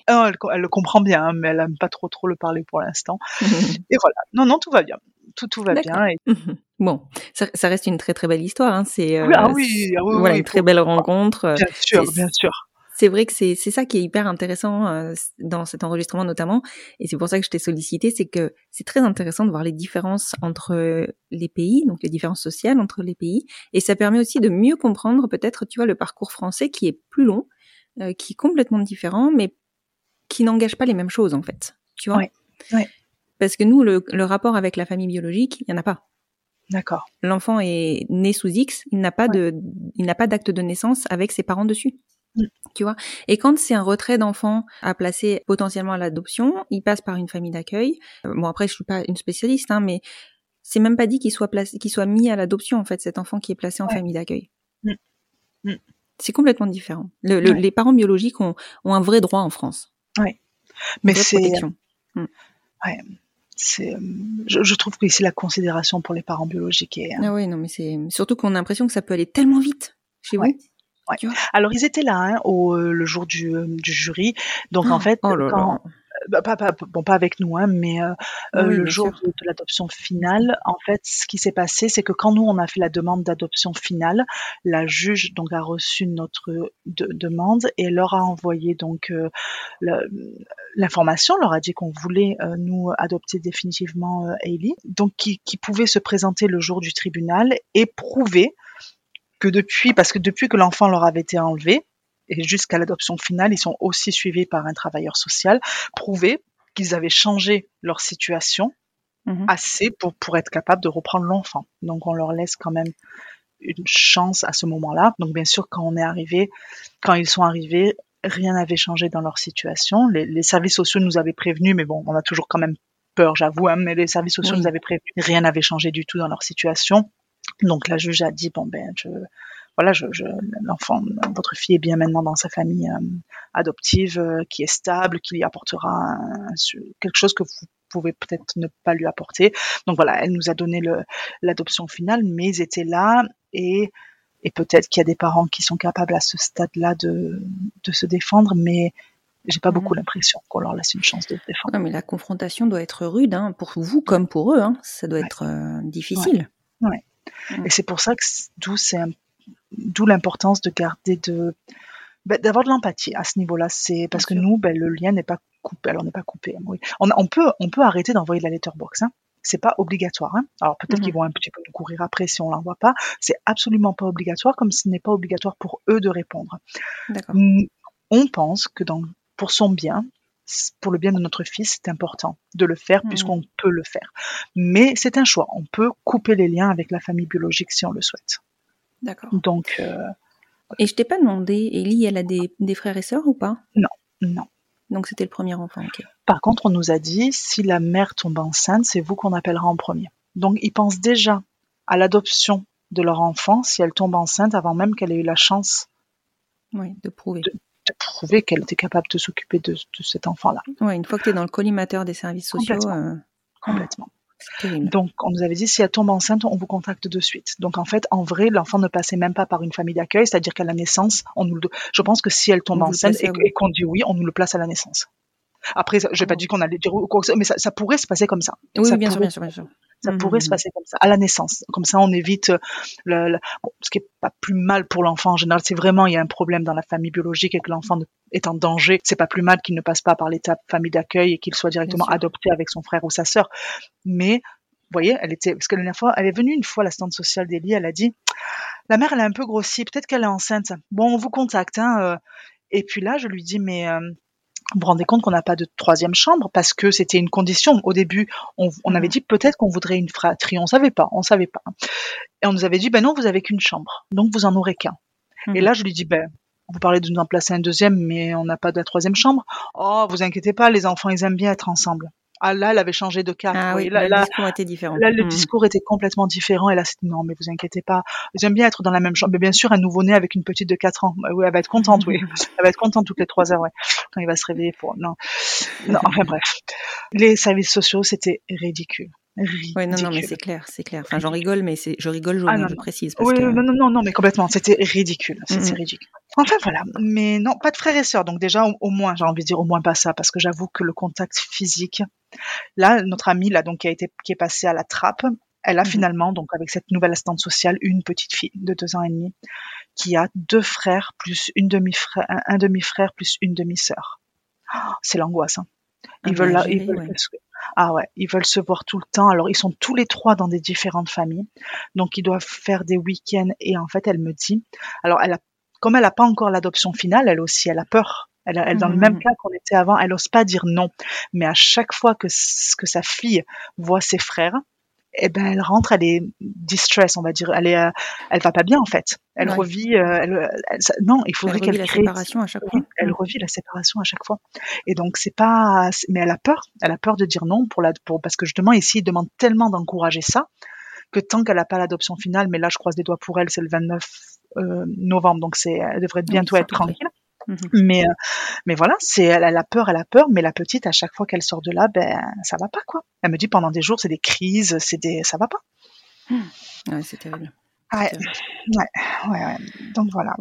[SPEAKER 2] Elle, elle le comprend bien, hein, mais elle aime pas trop trop le parler pour l'instant. Et voilà. Non, non, tout va bien. Tout, tout va bien. Et...
[SPEAKER 1] bon, ça, ça reste une très très belle histoire. Hein. C'est euh,
[SPEAKER 2] Ah oui, ah oui,
[SPEAKER 1] voilà
[SPEAKER 2] oui,
[SPEAKER 1] une très belle rencontre.
[SPEAKER 2] Bien sûr, bien sûr.
[SPEAKER 1] C'est vrai que c'est ça qui est hyper intéressant euh, dans cet enregistrement notamment, et c'est pour ça que je t'ai sollicité, c'est que c'est très intéressant de voir les différences entre les pays, donc les différences sociales entre les pays, et ça permet aussi de mieux comprendre peut-être, tu vois, le parcours français qui est plus long, euh, qui est complètement différent, mais qui n'engage pas les mêmes choses en fait, tu vois.
[SPEAKER 2] Ouais, ouais.
[SPEAKER 1] Parce que nous, le, le rapport avec la famille biologique, il y en a pas.
[SPEAKER 2] D'accord.
[SPEAKER 1] L'enfant est né sous X, il n'a pas de, il n'a pas d'acte de naissance avec ses parents dessus. Tu vois. Et quand c'est un retrait d'enfant à placer potentiellement à l'adoption, il passe par une famille d'accueil. Euh, Bon après, je suis pas une spécialiste, hein, mais c'est même pas dit qu'il soit placé, qu'il soit mis à l'adoption en fait, cet enfant qui est placé en
[SPEAKER 2] Ouais.
[SPEAKER 1] famille d'accueil.
[SPEAKER 2] Mm. Mm.
[SPEAKER 1] C'est complètement différent. Le- le-
[SPEAKER 2] Ouais.
[SPEAKER 1] Les parents biologiques ont, ont un vrai droit en France.
[SPEAKER 2] Mais
[SPEAKER 1] Une vraie
[SPEAKER 2] c'est,
[SPEAKER 1] protection.
[SPEAKER 2] c'est, euh, je, je trouve que ici la considération pour les parents biologiques est.
[SPEAKER 1] Ah oui, non, mais c'est surtout qu'on a l'impression que ça peut aller tellement vite chez vous.
[SPEAKER 2] Ouais. Alors ils étaient là hein, au euh, le jour du, euh, du jury. Donc en fait,
[SPEAKER 1] oh là
[SPEAKER 2] quand,
[SPEAKER 1] là.
[SPEAKER 2] bah, pas, pas- bon pas avec nous, hein, mais euh, euh,
[SPEAKER 1] Oui,
[SPEAKER 2] le jour
[SPEAKER 1] sûr.
[SPEAKER 2] de, de l'adoption finale, en fait, ce qui s'est passé, c'est que quand nous on a fait la demande d'adoption finale, la juge donc a reçu notre de- demande et leur a envoyé donc euh, l'information, leur a dit qu'on voulait euh, nous adopter définitivement euh, Hailey, donc qui, qui pouvait se présenter le jour du tribunal et prouver que depuis, parce que depuis que l'enfant leur avait été enlevé, et jusqu'à l'adoption finale, ils sont aussi suivis par un travailleur social, prouver qu'ils avaient changé leur situation
[SPEAKER 1] Mhm.
[SPEAKER 2] assez pour, pour être capables de reprendre l'enfant. Donc on leur laisse quand même une chance à ce moment-là. Donc bien sûr, quand on est arrivé, quand ils sont arrivés, rien n'avait changé dans leur situation. Les, les services sociaux nous avaient prévenus, mais bon, on a toujours quand même peur, j'avoue, hein, mais les services sociaux
[SPEAKER 1] Oui.
[SPEAKER 2] nous avaient prévenus. Rien n'avait changé du tout dans leur situation. Donc la juge a dit bon ben je voilà je, je l'enfant votre fille est bien maintenant dans sa famille euh, adoptive euh, qui est stable qui lui apportera un- quelque chose que vous pouvez peut-être ne pas lui apporter. Donc voilà, elle nous a donné l'adoption finale, mais ils étaient là et et peut-être qu'il y a des parents qui sont capables à ce stade-là de de se défendre, mais j'ai pas beaucoup
[SPEAKER 1] Mhm.
[SPEAKER 2] l'impression qu'on leur laisse une chance de se défendre.
[SPEAKER 1] Non, mais la confrontation doit être rude, hein, pour vous comme pour eux. Hein. Ça doit
[SPEAKER 2] Ouais.
[SPEAKER 1] être euh, difficile.
[SPEAKER 2] Et c'est pour ça que d'où c'est d'où l'importance de garder de ben, d'avoir de l'empathie à ce niveau-là. C'est parce que
[SPEAKER 1] sûr.
[SPEAKER 2] nous, ben, le lien n'est pas coupé. Alors, on n'est pas coupé. hein, Oui. On, on peut on peut arrêter d'envoyer de la letterbox. Hein. C'est pas obligatoire. Hein. Alors peut-être
[SPEAKER 1] Mhm.
[SPEAKER 2] qu'ils vont un petit peu nous courir après si on l'envoie pas. C'est absolument pas obligatoire, comme ce n'est pas obligatoire pour eux de répondre. Mm, On pense que dans, pour son bien, pour le bien de notre fils, c'est important de le faire
[SPEAKER 1] Mhm.
[SPEAKER 2] puisqu'on peut le faire. Mais c'est un choix. On peut couper les liens avec la famille biologique si on le souhaite.
[SPEAKER 1] D'accord.
[SPEAKER 2] Donc, euh,
[SPEAKER 1] Et je t'ai pas demandé, Ellie, elle a des, des frères et sœurs ou pas?
[SPEAKER 2] Non.
[SPEAKER 1] Donc c'était le premier enfant.
[SPEAKER 2] Par contre, on nous a dit, si la mère tombe enceinte, c'est vous qu'on appellera en premier. Donc, ils pensent déjà à l'adoption de leur enfant si elle tombe enceinte avant même qu'elle ait eu la chance
[SPEAKER 1] Oui, de prouver.
[SPEAKER 2] de prouver qu'elle était capable de s'occuper de, de cet enfant-là.
[SPEAKER 1] Ouais, une fois que tu es dans le collimateur des services sociaux,
[SPEAKER 2] Complètement.
[SPEAKER 1] euh,
[SPEAKER 2] Complètement. Donc, on nous avait dit, si elle tombe enceinte, on vous contacte de suite. Donc, en fait, en vrai, l'enfant ne passait même pas par une famille d'accueil, c'est-à-dire qu'à la naissance, on nous le... je pense que si elle tombe
[SPEAKER 1] On
[SPEAKER 2] enceinte et qu'on dit oui, on nous le place à la naissance. Après, ça- j'ai pas
[SPEAKER 1] Oh.
[SPEAKER 2] dit qu'on allait dire ou quoi que ce soit, mais ça, ça pourrait se passer comme ça.
[SPEAKER 1] oui,
[SPEAKER 2] ça
[SPEAKER 1] bien sûr,
[SPEAKER 2] pourrait-
[SPEAKER 1] bien sûr, bien sûr.
[SPEAKER 2] Ça
[SPEAKER 1] Mhm,
[SPEAKER 2] pourrait se
[SPEAKER 1] mhm.
[SPEAKER 2] passer comme ça, à la naissance. Comme ça, on évite euh, le, le- bon, ce qui est pas plus mal pour l'enfant en général. C'est vraiment il y a un problème dans la famille biologique et que l'enfant est en danger. C'est pas plus mal qu'il ne passe pas par l'étape famille d'accueil et qu'il soit directement
[SPEAKER 1] sûr.
[SPEAKER 2] adopté avec son frère ou sa sœur. Mais vous voyez, elle était parce que la dernière fois, elle est venue une fois à l'assistante sociale d'Elie. Elle a dit la mère, elle a un peu grossi. Peut-être qu'elle est enceinte. Bon, on vous contacte. Hein, euh. Et puis là, je lui dis mais euh, vous vous rendez compte qu'on n'a pas de troisième chambre parce que c'était une condition. Au début, on, on avait dit peut-être qu'on voudrait une fratrie. On savait pas, on savait pas. Et on nous avait dit, ben non, vous avez qu'une chambre, donc vous en aurez qu'un. Et
[SPEAKER 1] Mhm.
[SPEAKER 2] là, je lui dis, ben on peut parler de nous en placer un deuxième, mais on n'a pas de la troisième chambre. Oh, vous inquiétez pas, les enfants, ils aiment bien être ensemble. Ah là, elle avait changé de cap.
[SPEAKER 1] Ah oui,
[SPEAKER 2] là,
[SPEAKER 1] le discours était différent.
[SPEAKER 2] Là, le
[SPEAKER 1] Hmm.
[SPEAKER 2] discours était complètement différent. Et là, c'est non, mais vous inquiétez pas. J'aime bien être dans la même chambre. Mais bien sûr, un nouveau-né avec une petite de 4 ans. Oui, elle va être contente, oui. Elle va être contente toutes les 3 heures, ouais. Quand il va se réveiller pour, non. Non, enfin bref. Les services sociaux, c'était ridicule. Ridicule.
[SPEAKER 1] Ouais, non, non, mais c'est clair, c'est clair. Enfin, j'en rigole, mais c'est, je rigole, je,
[SPEAKER 2] Ah, non,
[SPEAKER 1] je
[SPEAKER 2] non.
[SPEAKER 1] précise. Parce
[SPEAKER 2] Oui,
[SPEAKER 1] que...
[SPEAKER 2] non, non, non, non, mais complètement. C'était ridicule. C'était
[SPEAKER 1] Mhm.
[SPEAKER 2] ridicule. Enfin, voilà. Mais non, pas de frères et sœurs. Donc, déjà, au, au moins, j'ai envie de dire au moins pas ça, parce que j'avoue que le contact physique, là, notre amie, là, donc, qui a été, qui est passée à la trappe, elle a
[SPEAKER 1] Mhm.
[SPEAKER 2] finalement, donc, avec cette nouvelle assistante sociale, une petite fille de deux ans et demi, qui a deux frères plus une demi-frère, un, un demi-frère plus une demi-sœur. Oh, c'est l'angoisse, hein.
[SPEAKER 1] Ah,
[SPEAKER 2] Ils veulent, la- ils veulent
[SPEAKER 1] ouais.
[SPEAKER 2] Ah ouais, ils veulent se voir tout le temps. Alors ils sont tous les trois dans des différentes familles, donc ils doivent faire des week-ends. Et en fait, elle me dit, alors elle a, comme elle n'a pas encore l'adoption finale, elle aussi, elle a peur. Elle, elle dans le
[SPEAKER 1] Mhm.
[SPEAKER 2] même cas qu'on était avant, elle ose pas dire non. Mais à chaque fois que que sa fille voit ses frères, eh ben elle rentre, elle est distress, on va dire, elle est, euh, elle va pas bien en fait. Elle
[SPEAKER 1] Ouais.
[SPEAKER 2] revit, euh, elle, elle- ça- non, il faudrait qu'elle
[SPEAKER 1] la
[SPEAKER 2] crée
[SPEAKER 1] séparation à chaque
[SPEAKER 2] oui,
[SPEAKER 1] fois.
[SPEAKER 2] elle revit la séparation à chaque fois. Et donc c'est pas, mais elle a peur. Elle a peur de dire non pour la, pour parce que justement ici ils demandent tellement d'encourager ça que tant qu'elle n'a pas l'adoption finale, mais là je croise des doigts pour elle, c'est le 29 euh, novembre, donc c'est, elle devrait
[SPEAKER 1] Oui,
[SPEAKER 2] bientôt
[SPEAKER 1] c'est
[SPEAKER 2] être tranquille.
[SPEAKER 1] Mhm.
[SPEAKER 2] Mais euh, mais voilà, c'est elle, elle a peur, elle a peur, mais la petite à chaque fois qu'elle sort de là, ben ça va pas quoi. Elle me dit pendant des jours c'est des crises, c'est des, ça va pas.
[SPEAKER 1] Ouais, c'est terrible.
[SPEAKER 2] Ouais,
[SPEAKER 1] C'est terrible.
[SPEAKER 2] ouais, ouais. Donc voilà.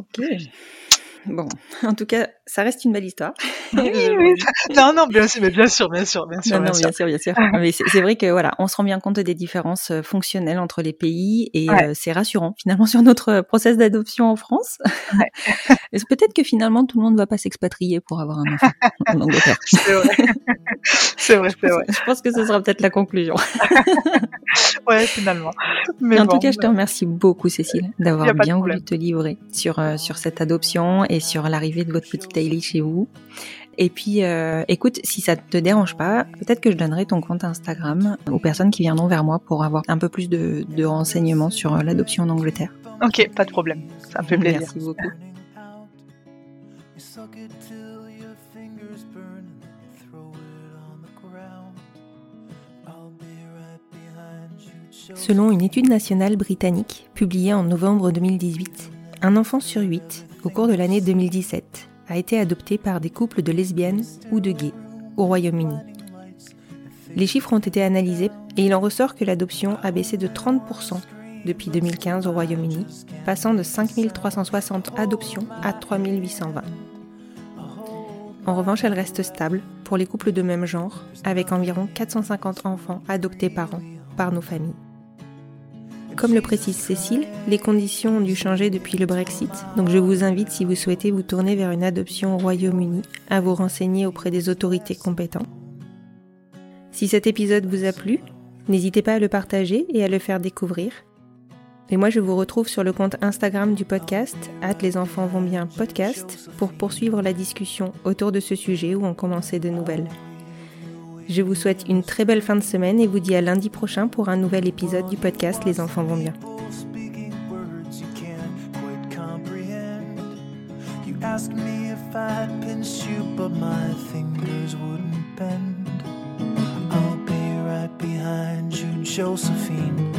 [SPEAKER 1] Bon, en tout cas, ça reste une belle histoire.
[SPEAKER 2] Oui, oui. Non, non, bien sûr, bien sûr, bien sûr, bien sûr,
[SPEAKER 1] Non,
[SPEAKER 2] bien
[SPEAKER 1] non,
[SPEAKER 2] sûr.
[SPEAKER 1] bien sûr, bien sûr. Mais c'est vrai que voilà, on se rend bien compte des différences euh, fonctionnelles entre les pays et
[SPEAKER 2] Ouais.
[SPEAKER 1] euh, c'est rassurant finalement sur notre process d'adoption en France.
[SPEAKER 2] Ouais.
[SPEAKER 1] Peut-être que finalement tout le monde ne va pas s'expatrier pour avoir un enfant en Angleterre?
[SPEAKER 2] C'est vrai. c'est vrai, c'est vrai.
[SPEAKER 1] Je pense que ce sera peut-être la conclusion.
[SPEAKER 2] Ouais, finalement. Mais
[SPEAKER 1] en
[SPEAKER 2] bon,
[SPEAKER 1] tout cas, je te remercie beaucoup, Cécile,
[SPEAKER 2] Y
[SPEAKER 1] d'avoir
[SPEAKER 2] a pas de
[SPEAKER 1] bien
[SPEAKER 2] problème.
[SPEAKER 1] voulu te livrer sur, euh, sur cette adoption et sur l'arrivée de votre petite Hailey chez vous. Et puis, euh, écoute, si ça te dérange pas, peut-être que je donnerai ton compte Instagram aux personnes qui viendront vers moi pour avoir un peu plus de, de renseignements sur euh, l'adoption en Angleterre.
[SPEAKER 2] Ok, pas de problème. Ça me fait plaisir.
[SPEAKER 1] Merci beaucoup. Selon une étude nationale britannique publiée en novembre 2018, un enfant sur huit, au cours de l'année 2017, a été adopté par des couples de lesbiennes ou de gays au Royaume-Uni. Les chiffres ont été analysés et il en ressort que l'adoption a baissé de 30% depuis 2015 au Royaume-Uni, passant de 5360 adoptions à 3820. En revanche, elle reste stable pour les couples de même genre, avec environ 450 enfants adoptés par an par nos familles. Comme le précise Cécile, les conditions ont dû changer depuis le Brexit, donc je vous invite, si vous souhaitez vous tourner vers une adoption au Royaume-Uni, à vous renseigner auprès des autorités compétentes. Si cet épisode vous a plu, n'hésitez pas à le partager et à le faire découvrir. Et moi, je vous retrouve sur le compte Instagram du podcast, hâte les enfants vont bien podcast, pour poursuivre la discussion autour de ce sujet ou en commencer de nouvelles. Je vous souhaite une très belle fin de semaine et vous dis à lundi prochain pour un nouvel épisode du podcast Les enfants vont bien.
[SPEAKER 3] Asked me if I'd pinch you, but my fingers wouldn't bend. I'll be right behind you, Josephine.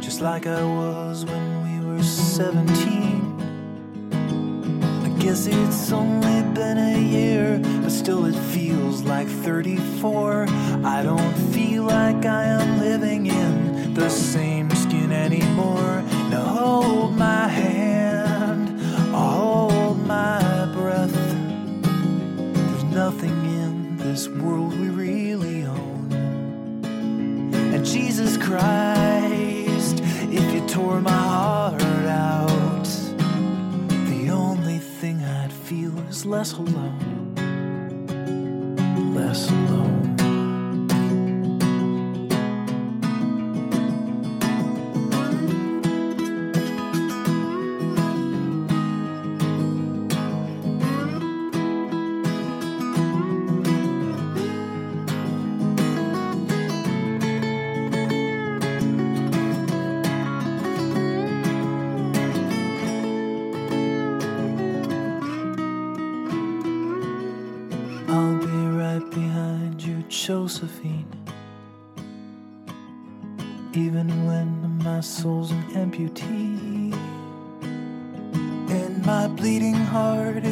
[SPEAKER 3] Just like I was when we were 17. Guess it's only been a year, but still it feels like 34. I don't feel like I am living in the same skin anymore. Now hold my hand, hold my breath. There's nothing in this world we really own. And Jesus Christ, if you tore my heart is less alone.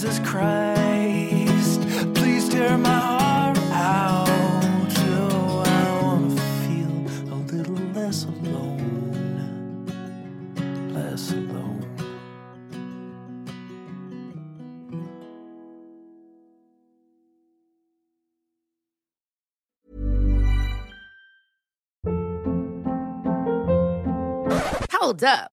[SPEAKER 3] Jesus Christ, please tear my heart out. Oh, I wanna feel a little less alone, less alone.
[SPEAKER 4] Hold up.